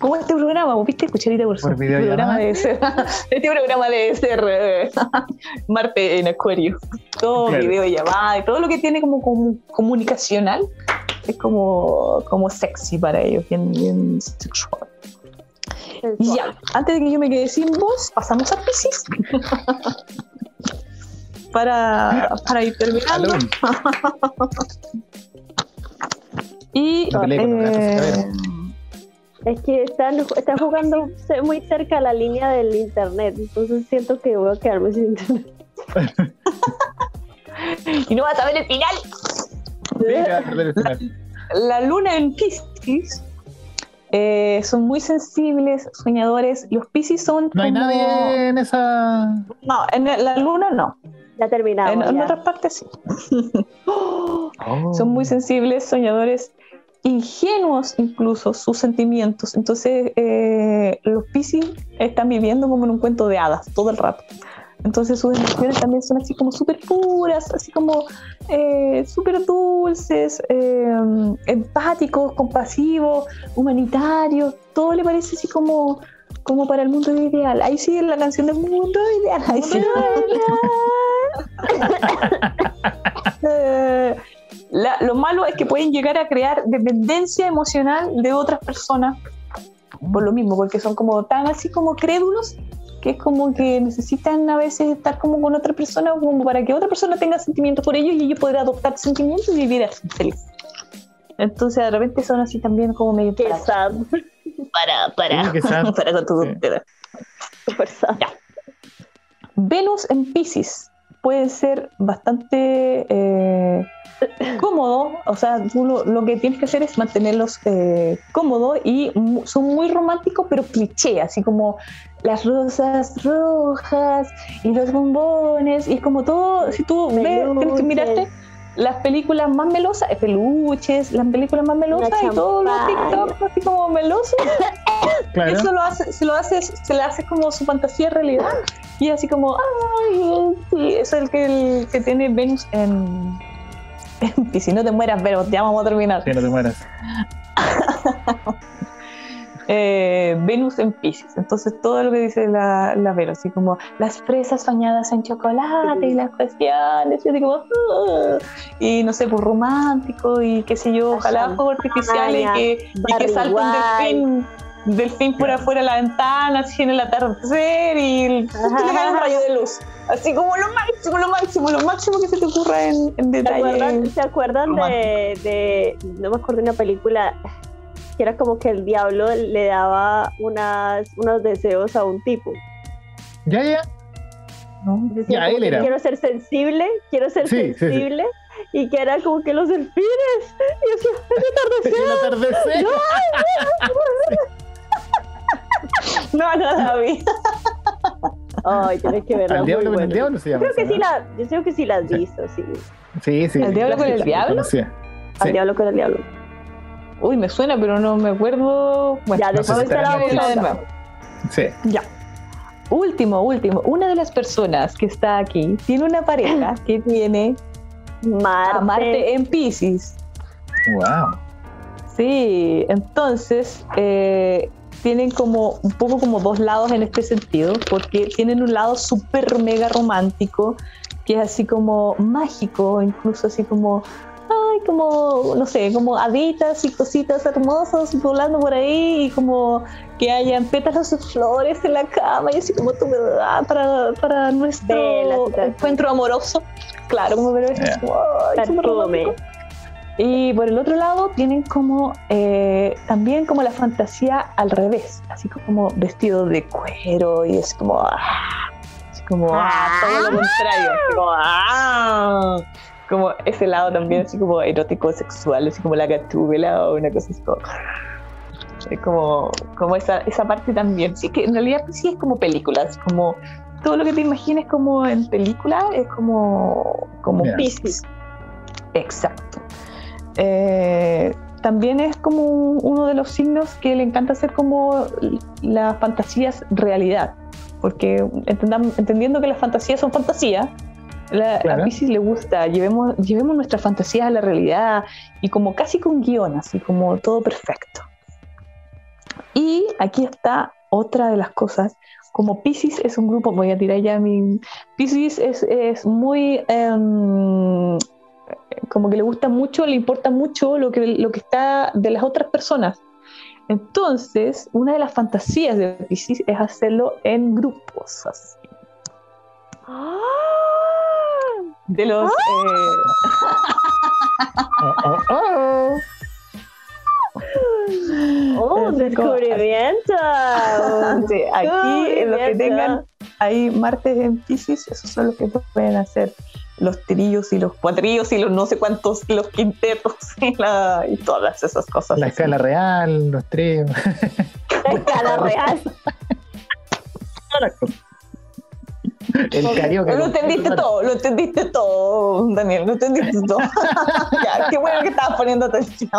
Como este programa, ¿vos ¿viste? Cucharita por Zoom. ¿Por Este programa debe ser, este programa debe ser eh, Marte en Acuario. Todo Claro. videollamada y todo lo que tiene como, como comunicacional es como, como sexy para ellos, bien, bien sexual. Y ya, antes de que yo me quede sin voz, pasamos a Pisces. Para, para ir terminando. Y eh, Es que están, están jugando muy cerca a la línea del internet, entonces siento que voy a quedarme sin internet. y no vas a ver el final. Mira, perder el final. La luna en Piscis eh, son muy sensibles, soñadores. Los Piscis son No hay nadie en esa. No, en la luna no. Ya terminamos. En, en ya. otras partes sí. Oh. Son muy sensibles, soñadores, ingenuos incluso sus sentimientos. Entonces, eh, los Piscis están viviendo como en un cuento de hadas todo el rato. Entonces, sus emociones también son así como súper puras, así como eh, súper dulces, eh, empáticos, compasivos, humanitarios. Todo le parece así como, como para el mundo ideal. Ahí sigue la canción del mundo ideal. Ahí sí. La- lo malo es que pueden llegar a crear dependencia emocional de otras personas por lo mismo, porque son como tan así como crédulos que es como que necesitan a veces estar como con otra persona como para que otra persona tenga sentimientos por ellos y ellos poder adoptar sentimientos y vivir así feliz. Entonces de repente son así también como medio Qué para sad, para para, Sí, para con tu Sí. Venus en Pisces puede ser bastante eh, cómodo, o sea, tú lo, lo que tienes que hacer es mantenerlos eh, cómodos y son muy románticos, pero cliché, así como las rosas rojas y los bombones, y es como todo, si tú ves, tienes que mirarte las películas más melosas, peluches, las películas más melosas y todos los champaña. TikTok así como melosos, Claro. eso lo hace, se lo hace, se le hace como su fantasía realidad. Y así como, ay, sí, es el que, el que tiene Venus en, en Piscis. No te mueras, pero ya vamos a terminar. Sí, no te mueras. Eh, Venus en Piscis. Entonces todo lo que dice la, la Vero, así como las fresas bañadas en chocolate y las cuestiones, y así como, "Ah", y no sé, pues romántico y qué sé yo, ojalá fuegos artificiales y que, y que salte un delfín, delfín por afuera de la ventana, así en el atardecer y el- Ajá, un rayo de luz. Así como lo máximo, lo máximo, lo máximo que se te ocurra en, en ¿Se acuerdan, detalle. ¿se acuerdan de, de, no me acuerdo de una película que era como que el diablo le daba unas, unos deseos a un tipo? Ya, ya. ¿no? Decía Ya, él era. Quiero ser sensible, quiero ser Sí, sí, sí. sensible. Y que era como que los delfines. Y decía, es El atardecer. No, no, David. Ay, tienes que verla. Al muy diablo con el diablo se llama. Creo que sí la, yo creo que sí la has Sí. visto, sí. Sí, sí. ¿El diablo con el diablo? Al diablo con el diablo. Uy, me suena, pero no me acuerdo. Bueno, Ya, no sé después la vamos a nuevo. Sí. Ya. Último, último. Una de las personas que está aquí tiene una pareja que tiene Marte. a Marte en Pisces. Wow. Sí, entonces eh, tienen como un poco como dos lados en este sentido, porque tienen un lado súper mega romántico, que es así como mágico, incluso así como, ay, como, no sé, como haditas y cositas hermosas volando por ahí, y como que hayan pétalos de flores en la cama, y así como tú me das para, para nuestro encuentro amoroso. Claro, como pero es Yeah. Y por el otro lado tienen como eh, también como la fantasía al revés, así como vestido de cuero y es como, ah, así como ah, todo lo contrario, así como, ah, como ese lado también así como erótico sexual, así como la gatúbela o una cosa así como, es como, como esa, esa parte también, sí que en realidad sí es como películas, como todo lo que te imagines como en película es como, como Mira. Piscis. Exacto. Eh, también es como un- uno de los signos que le encanta hacer como las fantasías realidad, porque entendam- entendiendo que las fantasías son fantasías, la, Claro. a Pisces le gusta, llevemos, llevemos nuestras fantasías a la realidad y como casi con guion, así como todo perfecto. Y aquí está otra de las cosas, como Pisces es un grupo, voy a tirar ya mi... Pisces es, es muy... em, como que le gusta mucho, le importa mucho lo que, lo que está de las otras personas. Entonces, una de las fantasías de Pisces es hacerlo en grupos. así. De los... eh, Oh, oh, oh. ¡Oh, como- descubrimiento! sí, aquí en los que Descubrimiento. tengan ahí martes en Pisces, esos son los que pueden hacer los trillos y los cuatrillos y los no sé cuántos, los quintetos y, la- y todas esas cosas. La así. escala real, los tres. La escala real. El. Lo entendiste todo, lo entendiste todo, Daniel, lo entendiste todo. ya, qué bueno que estabas poniendo atención.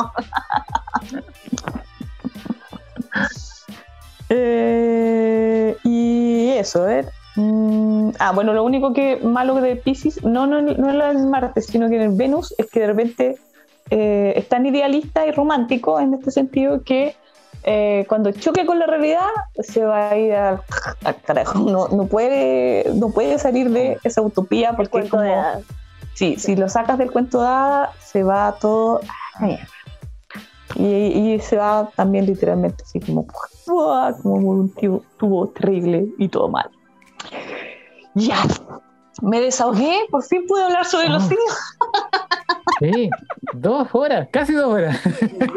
Eh, y eso, ¿eh? Mm, ah, bueno, lo único que malo de Pisces, no, no, no en el Marte, sino que en el Venus, es que de repente eh, es tan idealista y romántico en este sentido que eh, cuando choque con la realidad se va a ir al, al carajo. No, no, puede, no puede salir de esa utopía El porque cuento como, de hadas. Sí, si lo sacas del cuento de hadas, se va todo. Y, y se va también literalmente así como, como un tubo, tubo terrible y todo mal. Ya, me desahogué, por fin pude hablar sobre los Ah. signos. Sí, dos horas, casi dos horas.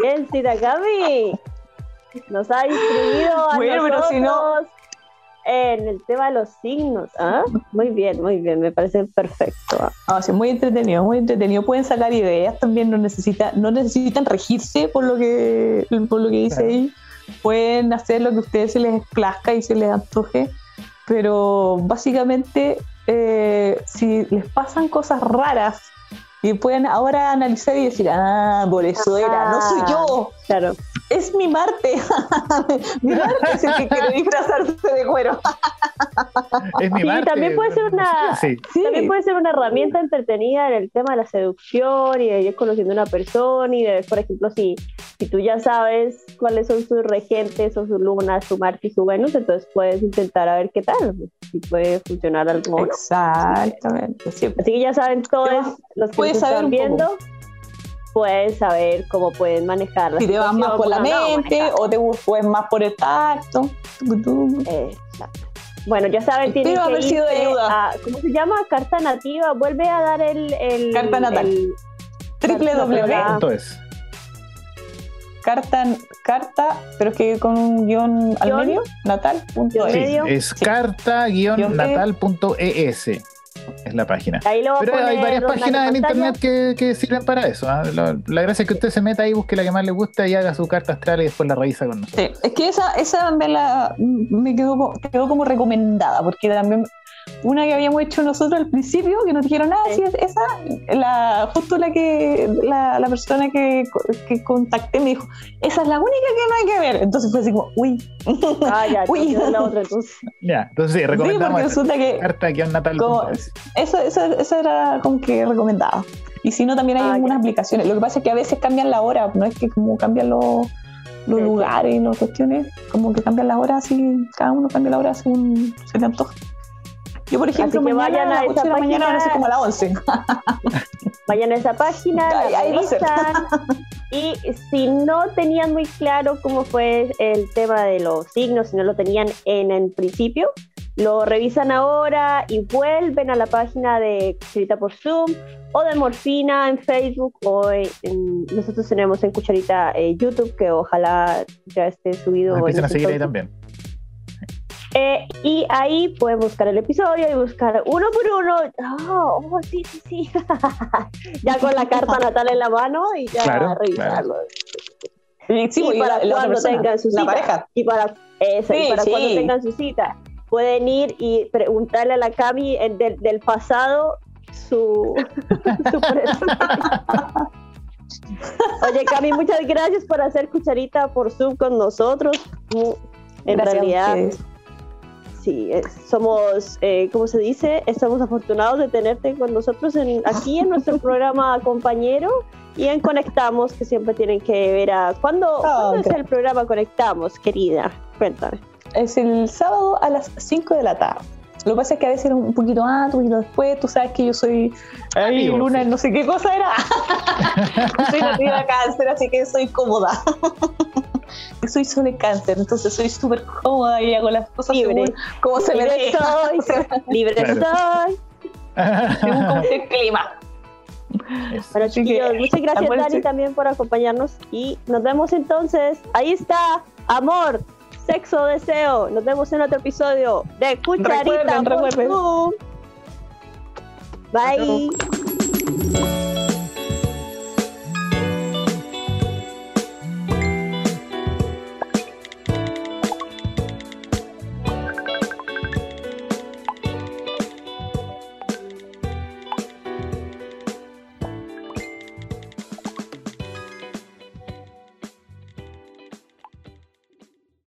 Bien, Sirakami. Nos ha instruido a Bueno, pero nosotros si no- en el tema de los signos. ¿ah? Muy bien, muy bien. Me parece perfecto. ¿ah? Ah, sí, muy entretenido, muy entretenido. Pueden sacar ideas también, no, necesita, no necesitan regirse por lo que, por lo que dice Claro. ahí. Pueden hacer lo que a ustedes se les plazca y se les antoje, pero básicamente eh, si les pasan cosas raras y pueden ahora analizar y decir, ah, por eso era, no soy yo, Claro. es mi Marte. mi Marte es el que quiere disfrazarse de cuero. Es mi Sí, Marte. también puede ser una- Sí, Sí. También puede ser una herramienta entretenida en el tema de la seducción y de ir conociendo a una persona y de ver, por ejemplo, si, si tú ya sabes cuáles son sus regentes o su luna, su Marte y su Venus, entonces puedes intentar a ver qué tal, si puede funcionar algo. no. Exactamente. sí. Así que ya saben todos los que Puedes están un viendo, poco. pueden saber cómo pueden manejar la si te vas más por la no mente manejar. o te pues más por el tacto. Exacto. Bueno, ya saben, tienen Espero que haber sido de ayuda. a- ¿cómo se llama? Carta nativa. Vuelve a dar el... el Carta natal. el- Triple Carta W. natal. entonces. Carta, carta, pero es que con un guion al Guión. medio, natal. punto es. Sí, medio. es Sí. carta-natal.es. Es la página. Ahí lo Pero hay varias páginas en internet que, que sirven para eso. ¿ah? La, la gracia es que usted se meta ahí, busque la que más le gusta y haga su carta astral y después la revisa con nosotros. Sí, es que esa, esa me, la, me quedó, quedó como recomendada, porque también una que habíamos hecho nosotros al principio, que nos dijeron, ah, Sí. sí, esa, la, justo la que la, la persona que, que contacté me dijo, esa es la única que no hay que ver. Entonces fue así como, uy, Ah, ya, Uy. la otra, entonces. Ya, entonces sí, sí, recomendamos porque esta, resulta que carta-natal.es. Eso, eso, eso era como que recomendado. Y si no, también hay Ah, algunas ya. aplicaciones. Lo que pasa es que a veces cambian la hora, no es que como cambian los, los Sí, sí. lugares y las cuestiones, como que cambian la hora así, cada uno cambia la hora según se le antoja. Yo, por ejemplo, que mañana vayan a a las 8 esa de la mañana van a ser página. como a las 11. Vayan a esa página, Ahí- la revisan. Y si no tenían muy claro cómo fue el tema de los signos, si no lo tenían en el principio, lo revisan ahora y vuelven a la página de Cucharita por Zoom o de Morfina en Facebook o en, en- nosotros tenemos en Cucharita eh, YouTube que ojalá ya esté subido. Nos en empiezan a ese seguir ahí también. Eh, y ahí pueden buscar el episodio y buscar uno por uno. Ah, oh, sí, sí, sí. ya con la carta natal en la mano y ya Claro, revisarlo. Y, sí, y para la- la cuando tengan su la cita. pareja. Y para, y Sí, cuando tengan su cita, pueden ir y preguntarle a la Cami en- del, del pasado su, su. Oye, Cami, muchas gracias por hacer cucharita por Zoom con nosotros. En Gracias realidad. Sí, es- somos, eh, ¿cómo se dice? Estamos afortunados de tenerte con nosotros en, aquí en nuestro programa compañero y en Conectamos, que siempre tienen que ver a... ¿Cuándo, ¿cuándo es el programa Conectamos, querida? Cuéntame. Es el sábado a las 5 de la tarde. Lo que pasa es que a veces un poquito antes, un poquito después, tú sabes que yo soy ay, luna, sí. no sé qué cosa era. soy nativa cáncer, así que soy cómoda. Yo soy sol de cáncer, entonces soy súper cómoda y hago las cosas Libre. según como se me Libre deja. soy, libre Claro. soy. según esté el clima. Bueno, chiquillos, muchas gracias Dani también por acompañarnos y nos vemos entonces. Ahí está, amor, sexo, deseo. Nos vemos en otro episodio de Cucharita Recuerden, por recuerden. Bye.